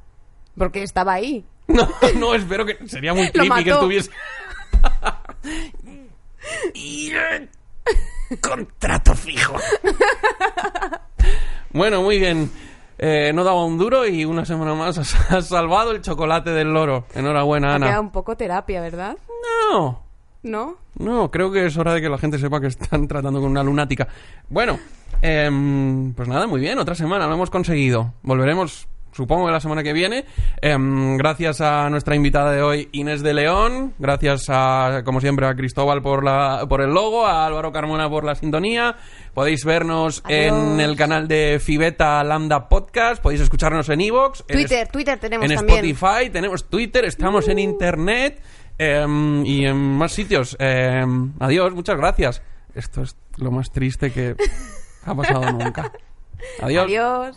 Porque estaba ahí. No, no, espero que... Sería muy creepy que estuviese... Y, eh, contrato fijo. bueno, muy bien. Eh, no daba un duro y una semana más has, has salvado el chocolate del loro. Enhorabuena, Ha quedado Ana. un poco terapia, ¿verdad? No, ¿No? no, creo que es hora de que la gente sepa que están tratando con una lunática. Bueno, em, pues nada, muy bien, otra semana, lo hemos conseguido. Volveremos, supongo, que la semana que viene. Em, gracias a nuestra invitada de hoy, Inés de León. Gracias a, como siempre, a Cristóbal por, la, por el logo, a Álvaro Carmona por la sintonía. Podéis vernos Adiós. en el canal de Fibeta Lambda Podcast, podéis escucharnos en Evox. Twitter, Twitter tenemos en también. Spotify, tenemos Twitter, estamos en Internet em, y en más sitios. Em, adiós, muchas gracias. Esto es lo más triste que ha pasado nunca. Adiós. Adiós.